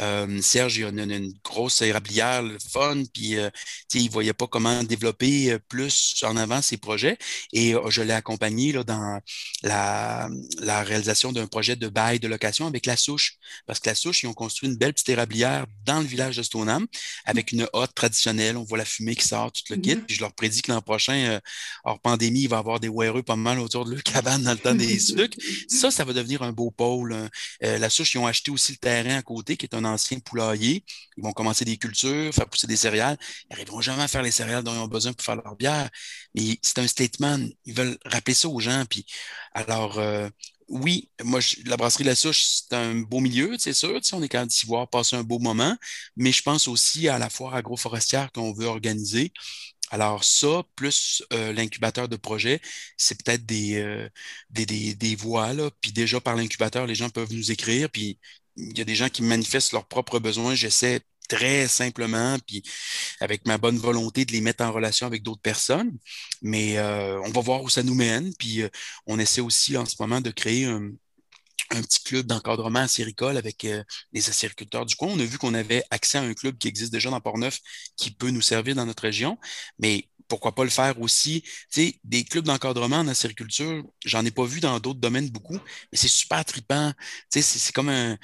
Euh, Serge, il a une, grosse érablière, le fun, puis euh, il ne voyait pas comment développer euh, plus en avant ses projets. Et je l'ai accompagné là, dans la, la réalisation d'un projet de bail de location avec la souche parce que la souche, ils ont construit une belle petite érablière dans le village de Stoneham avec une hotte traditionnelle. On voit la fumée qui sort, tout le kit. Mm-hmm. Puis je leur prédis que l'an prochain, euh, hors pandémie, il va y avoir des WRE pas mal autour de leur cabane dans le temps des [laughs] sucres. Ça, ça va devenir un beau pôle. Hein. Euh, la souche, ils ont acheté aussi le terrain à côté, qui est un ancien poulailler. Ils vont commencer des cultures, faire pousser des céréales. Ils n'arriveront jamais à faire les céréales dont ils ont besoin pour faire leur bière. Mais c'est un statement. Ils veulent rappeler ça aux gens. Puis alors, euh, oui, moi, la brasserie La Souche, c'est un beau milieu, c'est sûr. on est même d'y voir passer un beau moment, mais je pense aussi à la foire agroforestière qu'on veut organiser. Alors, ça, plus euh, l'incubateur de projet, c'est peut-être des, euh, des, des, voies, là. Puis déjà, par l'incubateur, les gens peuvent nous écrire, puis il y a des gens qui manifestent leurs propres besoins. J'essaie très simplement, puis avec ma bonne volonté de les mettre en relation avec d'autres personnes. Mais euh, on va voir où ça nous mène. Puis euh, on essaie aussi en ce moment de créer un, petit club d'encadrement acéricole avec euh, les acériculteurs du coin. On a vu qu'on avait accès à un club qui existe déjà dans Port-Neuf qui peut nous servir dans notre région. Mais pourquoi pas le faire aussi? Tu sais, des clubs d'encadrement en acériculture, j'en ai pas vu dans d'autres domaines beaucoup, mais c'est super trippant. Tu sais, c'est comme un,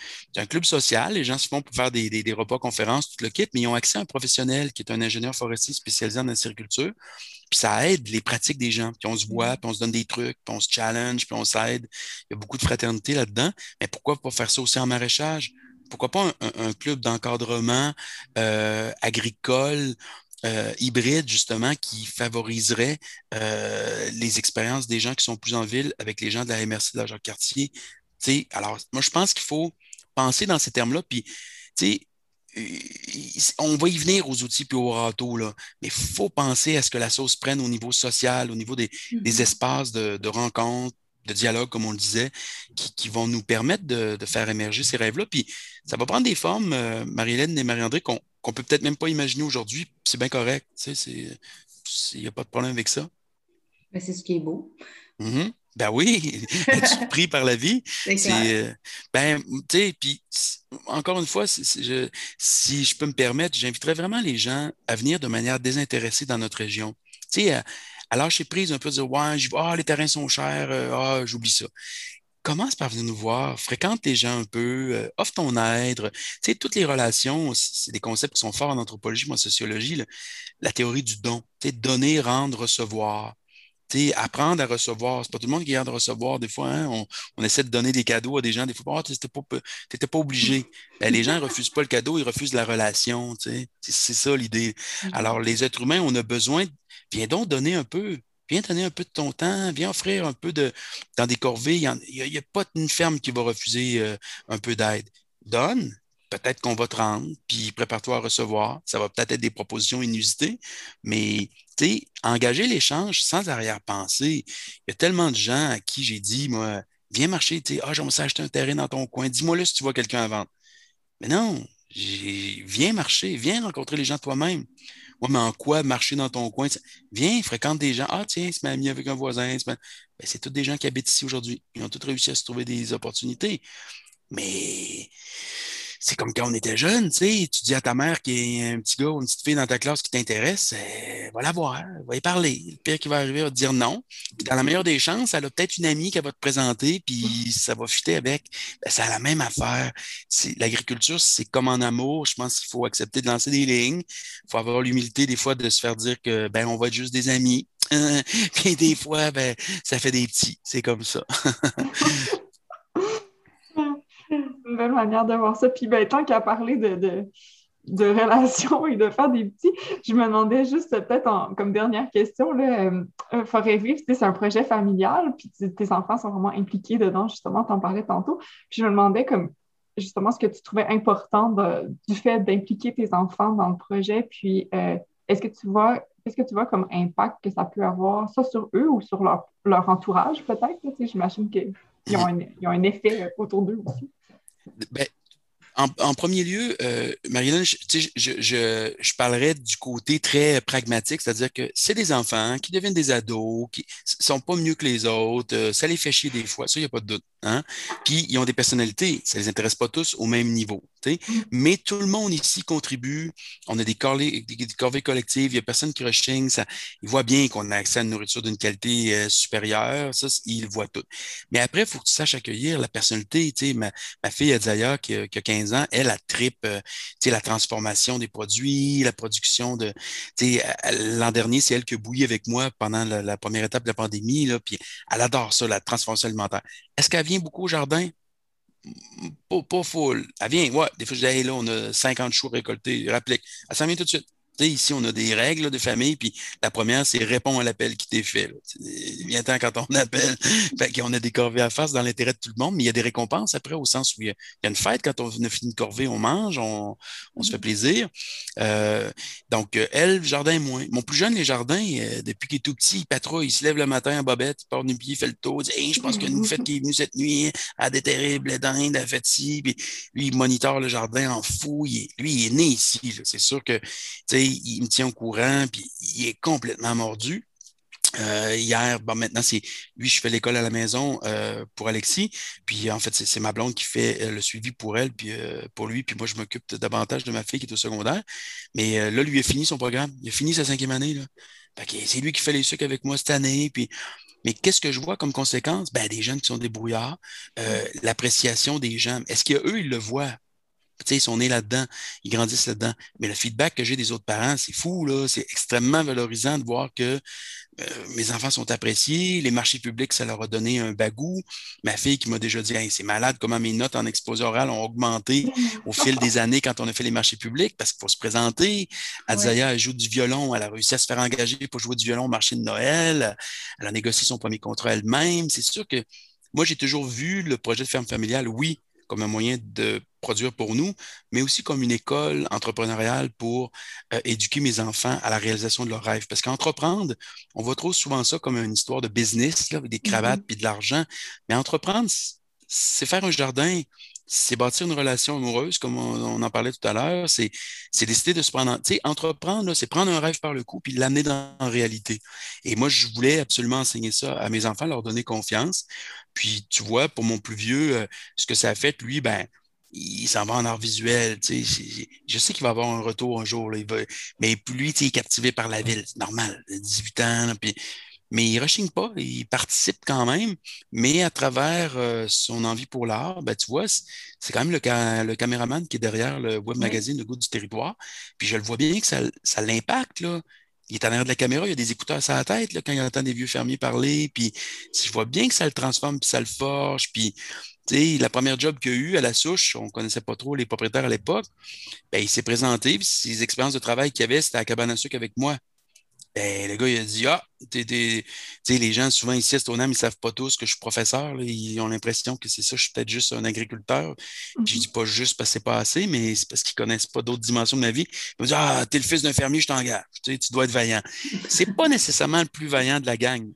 club social. Les gens se font pour faire des, repas conférences, tout le kit, mais ils ont accès à un professionnel qui est un ingénieur forestier spécialisé en acériculture. Puis ça aide les pratiques des gens. Puis on se voit, puis on se donne des trucs, puis on se challenge, puis on s'aide. Il y a beaucoup de fraternité là-dedans. Mais pourquoi pas faire ça aussi en maraîchage? Pourquoi pas un, club d'encadrement euh, agricole euh, hybride, justement, qui favoriserait euh, les expériences des gens qui sont plus en ville avec les gens de la MRC de la Jacques-Cartier. Alors, moi, je pense qu'il faut penser dans ces termes-là, puis, on va y venir aux outils puis au râteau, là, mais il faut penser à ce que la sauce prenne au niveau social, au niveau des, mm-hmm. espaces de, de rencontres, de dialogue, comme on le disait, qui, vont nous permettre de, faire émerger ces rêves-là. Puis ça va prendre des formes, euh, Marie-Hélène et Marie-André, qu'on ne peut peut-être même pas imaginer aujourd'hui. C'est bien correct. Il n'y a pas de problème avec ça. Ben, c'est ce qui est beau. Mm-hmm. Ben oui, [laughs] être surpris par la vie? C'est euh, ben, tu sais, puis encore une fois, si je peux me permettre, j'inviterais vraiment les gens à venir de manière désintéressée dans notre région. Tu sais, alors, lâcher prise un peu, dire Ouais, ah, les terrains sont chers, euh, ah, j'oublie ça. Commence par venir nous voir, fréquente les gens un peu, euh, offre ton aide. Tu sais, toutes les relations, c'est des concepts qui sont forts en anthropologie, moi, en sociologie, la théorie du don. Tu sais, donner, rendre, recevoir. sais, apprendre à recevoir. C'est pas tout le monde qui garde de recevoir. Des fois, hein, on, essaie de donner des cadeaux à des gens. Des fois, oh, tu n'étais pas, pas, obligé. Ben, les gens ne [laughs] refusent pas le cadeau, ils refusent la relation. C'est ça l'idée. Mm-hmm. Alors, les êtres humains, on a besoin Viens donc donner un peu. Viens donner un peu de ton temps, viens offrir un peu de. Dans des corvées, il n'y a, pas une ferme qui va refuser euh, un peu d'aide. Donne, peut-être qu'on va te rendre, puis prépare-toi à recevoir. Ça va peut-être être des propositions inusitées, mais engager l'échange sans arrière-pensée. Il y a tellement de gens à qui j'ai dit, moi, viens marcher, tu sais, ah, j'aimerais acheter un terrain dans ton coin, dis-moi là si tu vois quelqu'un à vendre. Mais non, viens marcher, viens rencontrer les gens toi-même. Ouais, mais en quoi marcher dans ton coin? Viens, fréquente des gens. Ah, tiens, c'est ma amie avec un voisin. C'est ben, tous des gens qui habitent ici aujourd'hui. Ils ont tous réussi à se trouver des opportunités. Mais c'est comme quand on était jeune, tu sais, tu dis à ta mère qu'il y a un petit gars ou une petite fille dans ta classe qui t'intéresse, euh, va la voir, va y parler. Le pire qui va arriver va te dire non. Puis dans la meilleure des chances, elle a peut-être une amie qui va te présenter, puis ça va fitter avec. Ben, c'est la même affaire. L'agriculture, c'est comme en amour. Je pense qu'il faut accepter de lancer des lignes. Il faut avoir l'humilité des fois de se faire dire que ben on va être juste des amis. [laughs] puis des fois, ben, ça fait des petits. C'est comme ça. [laughs] une belle manière de voir ça. Puis ben, tant qu'à parler de, de, relations et de faire des petits, je me demandais juste peut-être comme dernière question, là, euh, euh, Forêt Vive, c'est un projet familial, puis tes enfants sont vraiment impliqués dedans, justement, tu en parlais tantôt. Puis je me demandais comme justement ce que tu trouvais important du fait d'impliquer tes enfants dans le projet, puis euh, est-ce que tu vois qu'est-ce que tu vois comme impact que ça peut avoir, soit sur eux ou sur leur, leur entourage peut-être? J'imagine qu'ils ont, ont, un effet autour d'eux aussi? Beh, en, premier lieu, euh, Marilyn, je, je, parlerais du côté très pragmatique, c'est-à-dire que c'est des enfants qui deviennent des ados, qui sont pas mieux que les autres, euh, ça les fait chier des fois, ça, il n'y a pas de doute. Hein? Puis ils ont des personnalités, ça ne les intéresse pas tous au même niveau. Mm. Mais tout le monde ici contribue. On a des corvées, des, corvées collectives, il n'y a personne qui rechigne. Ça, ils voient bien qu'on a accès à une nourriture d'une qualité euh, supérieure. Ça, ils voient tout. Mais après, il faut que tu saches accueillir la personnalité. Ma, ma fille Adzaya, qui, a 15 ans, elle, a tripe euh, la transformation des produits, la production de. L'an dernier, c'est elle qui a bouilli avec moi pendant la, première étape de la pandémie. Là, puis elle adore ça, la transformation alimentaire. Est-ce qu'elle vient beaucoup au jardin? Pas, full. Elle vient, ouais, des fois, je dis, là, on a 50 choux récoltés, réplique. Elle s'en vient tout de suite ici, on a des règles de famille, puis la première, c'est réponds à l'appel qui t'est fait. Temps quand on appelle, [laughs] fait qu'on a des corvées à face dans l'intérêt de tout le monde, mais il y a des récompenses après, au sens où il y a, une fête. Quand on a fini une corvée, on mange, on, se fait mm-hmm. plaisir. Euh, donc, euh, elle, jardin moins. Mon plus jeune, les jardins, euh, depuis qu'il est tout petit, il patrouille, il se lève le matin en bobette, il part du pied, il fait le tour, il dit hey, je pense que nous fête qui est venu cette nuit, a des terribles dindes, a fait ci, puis lui, il monitore le jardin en fou. lui, il est né ici. C'est sûr que, tu sais, il me tient au courant, puis il est complètement mordu. Euh, hier, bon, maintenant, c'est lui, je fais l'école à la maison euh, pour Alexis. Puis en fait, c'est ma blonde qui fait euh, le suivi pour elle, puis pour lui. Puis moi, je m'occupe davantage de ma fille qui est au secondaire. Mais là, lui a fini son programme. Il a fini sa cinquième année. C'est lui qui fait les sucres avec moi cette année. Puis mais qu'est-ce que je vois comme conséquence? Ben, des jeunes qui sont débrouillards, l'appréciation des gens. Est-ce qu'eux, ils le voient? Ils sont nés là-dedans, ils grandissent là-dedans. Mais le feedback que j'ai des autres parents, c'est fou, là. C'est extrêmement valorisant de voir que euh, mes enfants sont appréciés, les marchés publics, ça leur a donné un bagou. Ma fille qui m'a déjà dit c'est malade comment mes notes en exposé oral ont augmenté [laughs] au fil des années quand on a fait les marchés publics parce qu'il faut se présenter. Adzaya, elle joue du violon, elle a réussi à se faire engager pour jouer du violon au marché de Noël. Elle a négocié son premier contrat elle-même. C'est sûr que moi, j'ai toujours vu le projet de ferme familiale, oui, comme un moyen de produire pour nous, mais aussi comme une école entrepreneuriale pour euh, éduquer mes enfants à la réalisation de leurs rêves. Parce qu'entreprendre, on voit trop souvent ça comme une histoire de business, là, avec des cravates mm-hmm. et de l'argent. Mais entreprendre, c'est faire un jardin, c'est bâtir une relation amoureuse, comme on, en parlait tout à l'heure, c'est, décider de se prendre, tu sais, entreprendre, c'est prendre un rêve par le cou puis l'amener dans la réalité. Et moi, je voulais absolument enseigner ça à mes enfants, leur donner confiance. Puis, tu vois, pour mon plus vieux, euh, ce que ça a fait, lui, ben, il s'en va en art visuel. Tu sais, je sais qu'il va avoir un retour un jour. Là, il va, mais lui, tu sais, il est captivé par la ville. C'est normal, 18 ans. puis mais il ne rechigne pas, il participe quand même, mais à travers euh, son envie pour l'art, ben, tu vois, c'est quand même le, le, caméraman qui est derrière le web magazine Le goût du territoire. Puis je le vois bien que ça, ça l'impacte. Là. Il est en arrière de la caméra, il y a des écouteurs à la tête là, quand il entend des vieux fermiers parler. Puis je vois bien que ça le transforme, puis ça le forge. Puis la première job qu'il a eu à la souche, on ne connaissait pas trop les propriétaires à l'époque, ben, il s'est présenté, puis ses expériences de travail qu'il avait, c'était à cabane à sucre avec moi. Ben, le gars, il a dit Ah, les gens, souvent ici à Stoneham, ils ne savent pas tous que je suis professeur. ils ont l'impression que c'est ça, je suis peut-être juste un agriculteur. Puis je mhm. dis pas juste parce que c'est pas assez, mais c'est parce qu'ils ne connaissent pas d'autres dimensions de ma vie. Ils me disent Ah, t'es le fils d'un fermier, je t'engage. Tu, tu dois être vaillant. C'est pas nécessairement le plus vaillant de la gang.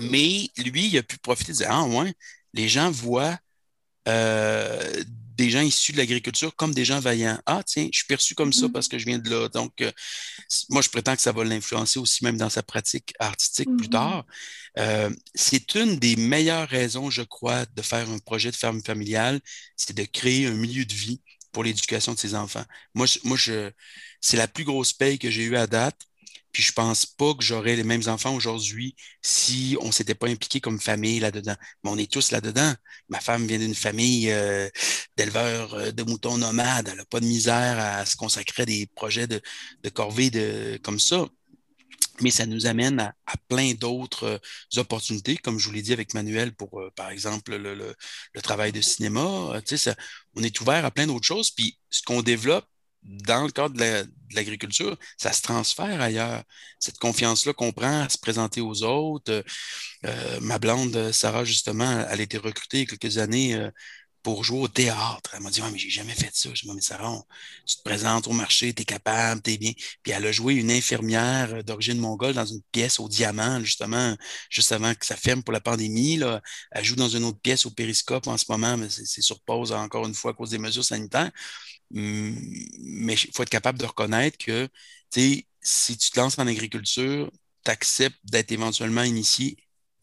Mais lui, il a pu profiter de dire Ah, ouais, les gens voient euh, des gens issus de l'agriculture comme des gens vaillants. Ah, tiens, je suis perçu comme ça mm-hmm. parce que je viens de là. Donc, euh, moi, je prétends que ça va l'influencer aussi même dans sa pratique artistique plus mm-hmm. tard. Euh, c'est une des meilleures raisons, je crois, de faire un projet de ferme familiale, c'est de créer un milieu de vie pour l'éducation de ses enfants. Moi, moi je, c'est la plus grosse paye que j'ai eue à date. Puis je pense pas que j'aurais les mêmes enfants aujourd'hui si on s'était pas impliqué comme famille là-dedans. Mais on est tous là-dedans. Ma femme vient d'une famille euh, d'éleveurs euh, de moutons nomades. Elle n'a pas de misère à se consacrer à des projets de, corvée de, comme ça. Mais ça nous amène à, plein d'autres euh, opportunités, comme je vous l'ai dit avec Manuel pour, par exemple, le, travail de cinéma. Ça, on est ouvert à plein d'autres choses. Puis ce qu'on développe, dans le cadre de l'agriculture, ça se transfère ailleurs. Cette confiance-là qu'on prend à se présenter aux autres. Euh, ma blonde, Sarah, justement, elle a été recrutée quelques années euh, pour jouer au théâtre. Elle m'a dit, ouais, mais j'ai jamais fait ça. Je me dis, Sarah, tu te présentes au marché, tu es capable, tu es bien. Puis elle a joué une infirmière euh, d'origine mongole dans une pièce au diamant, justement, juste avant que ça ferme pour la pandémie. Là. Elle joue dans une autre pièce au périscope en ce moment, mais c'est sur pause encore une fois à cause des mesures sanitaires. Hum, mais il faut être capable de reconnaître que, si tu te lances en agriculture, tu acceptes d'être éventuellement initié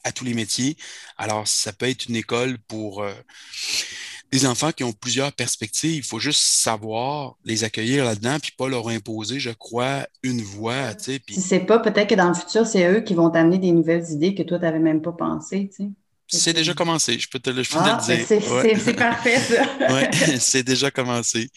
à tous les métiers. Alors, ça peut être une école pour euh, des enfants qui ont plusieurs perspectives. Il faut juste savoir les accueillir là-dedans, puis pas leur imposer, je crois, une voie. Tu sais, puis... Si c'est pas, peut-être que dans le futur, c'est eux qui vont t'amener des nouvelles idées que toi, tu n'avais même pas pensé. Tu sais. C'est déjà commencé, je peux te le, ah, dire. C'est parfait, ça. [laughs] oui, [laughs] c'est déjà commencé.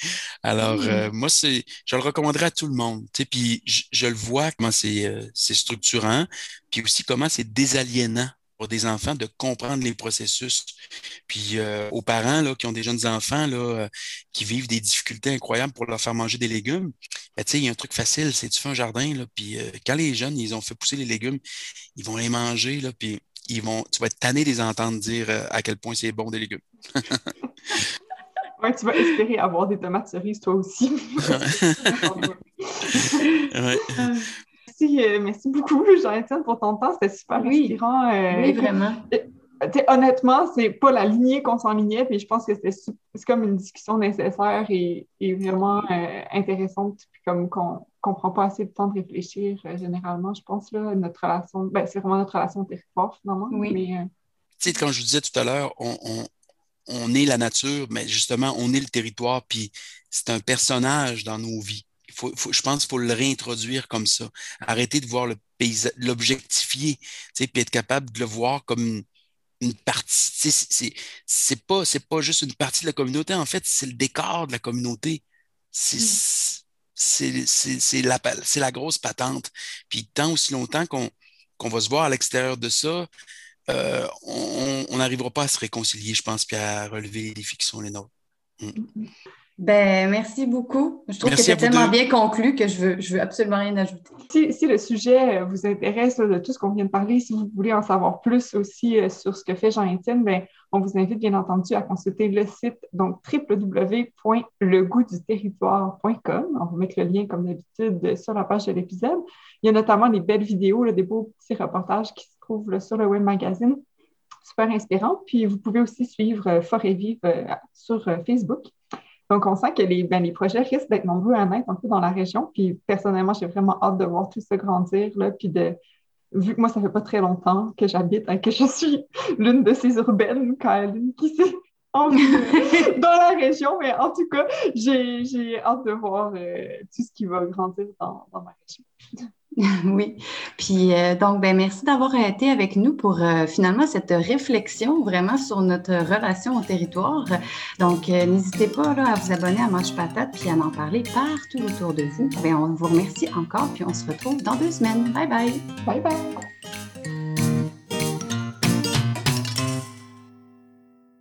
Alors, hmm. euh, moi, c'est, je le recommanderais à tout le monde. Tu sais, puis je, le vois comment c'est, euh, c'est structurant, puis aussi comment c'est désaliénant pour des enfants de comprendre les processus. Puis euh, aux parents là, qui ont des jeunes enfants là, qui vivent des difficultés incroyables pour leur faire manger des légumes, ben, il y a un truc facile, c'est tu fais un jardin, là, puis quand les jeunes, ils ont fait pousser les légumes, ils vont les manger, là, puis ils vont, tu vas être tanné de les entendre dire euh, à quel point c'est bon des légumes. [laughs] ouais, tu vas espérer avoir des tomates cerises toi aussi. ouais. [laughs] merci, euh, merci beaucoup, Jean-Étienne, pour ton temps. C'était super inspirant. Euh, oui, vraiment honnêtement, c'est pas la lignée qu'on s'enlignait, puis je pense que c'est comme une discussion nécessaire et, vraiment euh, intéressante, puis comme qu'on ne prend pas assez de temps de réfléchir euh, généralement, je pense, là, notre relation, ben, c'est vraiment notre relation au territoire, finalement. Oui. Mais, euh, Tu sais, comme je vous disais tout à l'heure, on, on, est la nature, mais justement, on est le territoire, puis c'est un personnage dans nos vies. Il faut, je pense qu'il faut le réintroduire comme ça. Arrêter de voir le paysage, l'objectifier, puis être capable de le voir comme une partie, c'est pas, pas juste une partie de la communauté, en fait, c'est le décor de la communauté. C'est mm. la, la grosse patente. Puis tant aussi longtemps qu'on va se voir à l'extérieur de ça, euh, on n'arrivera pas à se réconcilier, je pense, puis à relever les sont les nôtres. Mm. Mm, ben, merci beaucoup. Je trouve que c'est tellement bien conclu que je veux, je veux absolument rien ajouter. Si, le sujet vous intéresse de tout ce qu'on vient de parler, si vous voulez en savoir plus aussi euh, sur ce que fait Jean-Étienne, ben, on vous invite bien entendu à consulter le site donc www.legoutduterritoire.com. On va mettre le lien comme d'habitude sur la page de l'épisode. Il y a notamment des belles vidéos, des beaux petits reportages qui se trouvent sur le web magazine. Super inspirant. Puis vous pouvez aussi suivre euh, Forêt Vive euh, sur Facebook. Donc, on sent que les, ben, les projets risquent d'être nombreux à naître un peu dans la région. Puis, personnellement, j'ai vraiment hâte de voir tout ça grandir. Là, puis, vu que moi, ça fait pas très longtemps que j'habite, hein, que je suis [laughs] l'une de ces urbaines, Caroline, qui s'est [laughs] dans la région. Mais en tout cas, j'ai hâte de voir euh, tout ce qui va grandir dans ma région. [laughs] Oui. Puis euh, donc, ben, merci d'avoir été avec nous pour euh, finalement cette réflexion vraiment sur notre relation au territoire. Donc, euh, n'hésitez pas là, à vous abonner à Mange Patate puis à en parler partout autour de vous. Ben, on vous remercie encore puis on se retrouve dans deux semaines. Bye bye. Bye bye.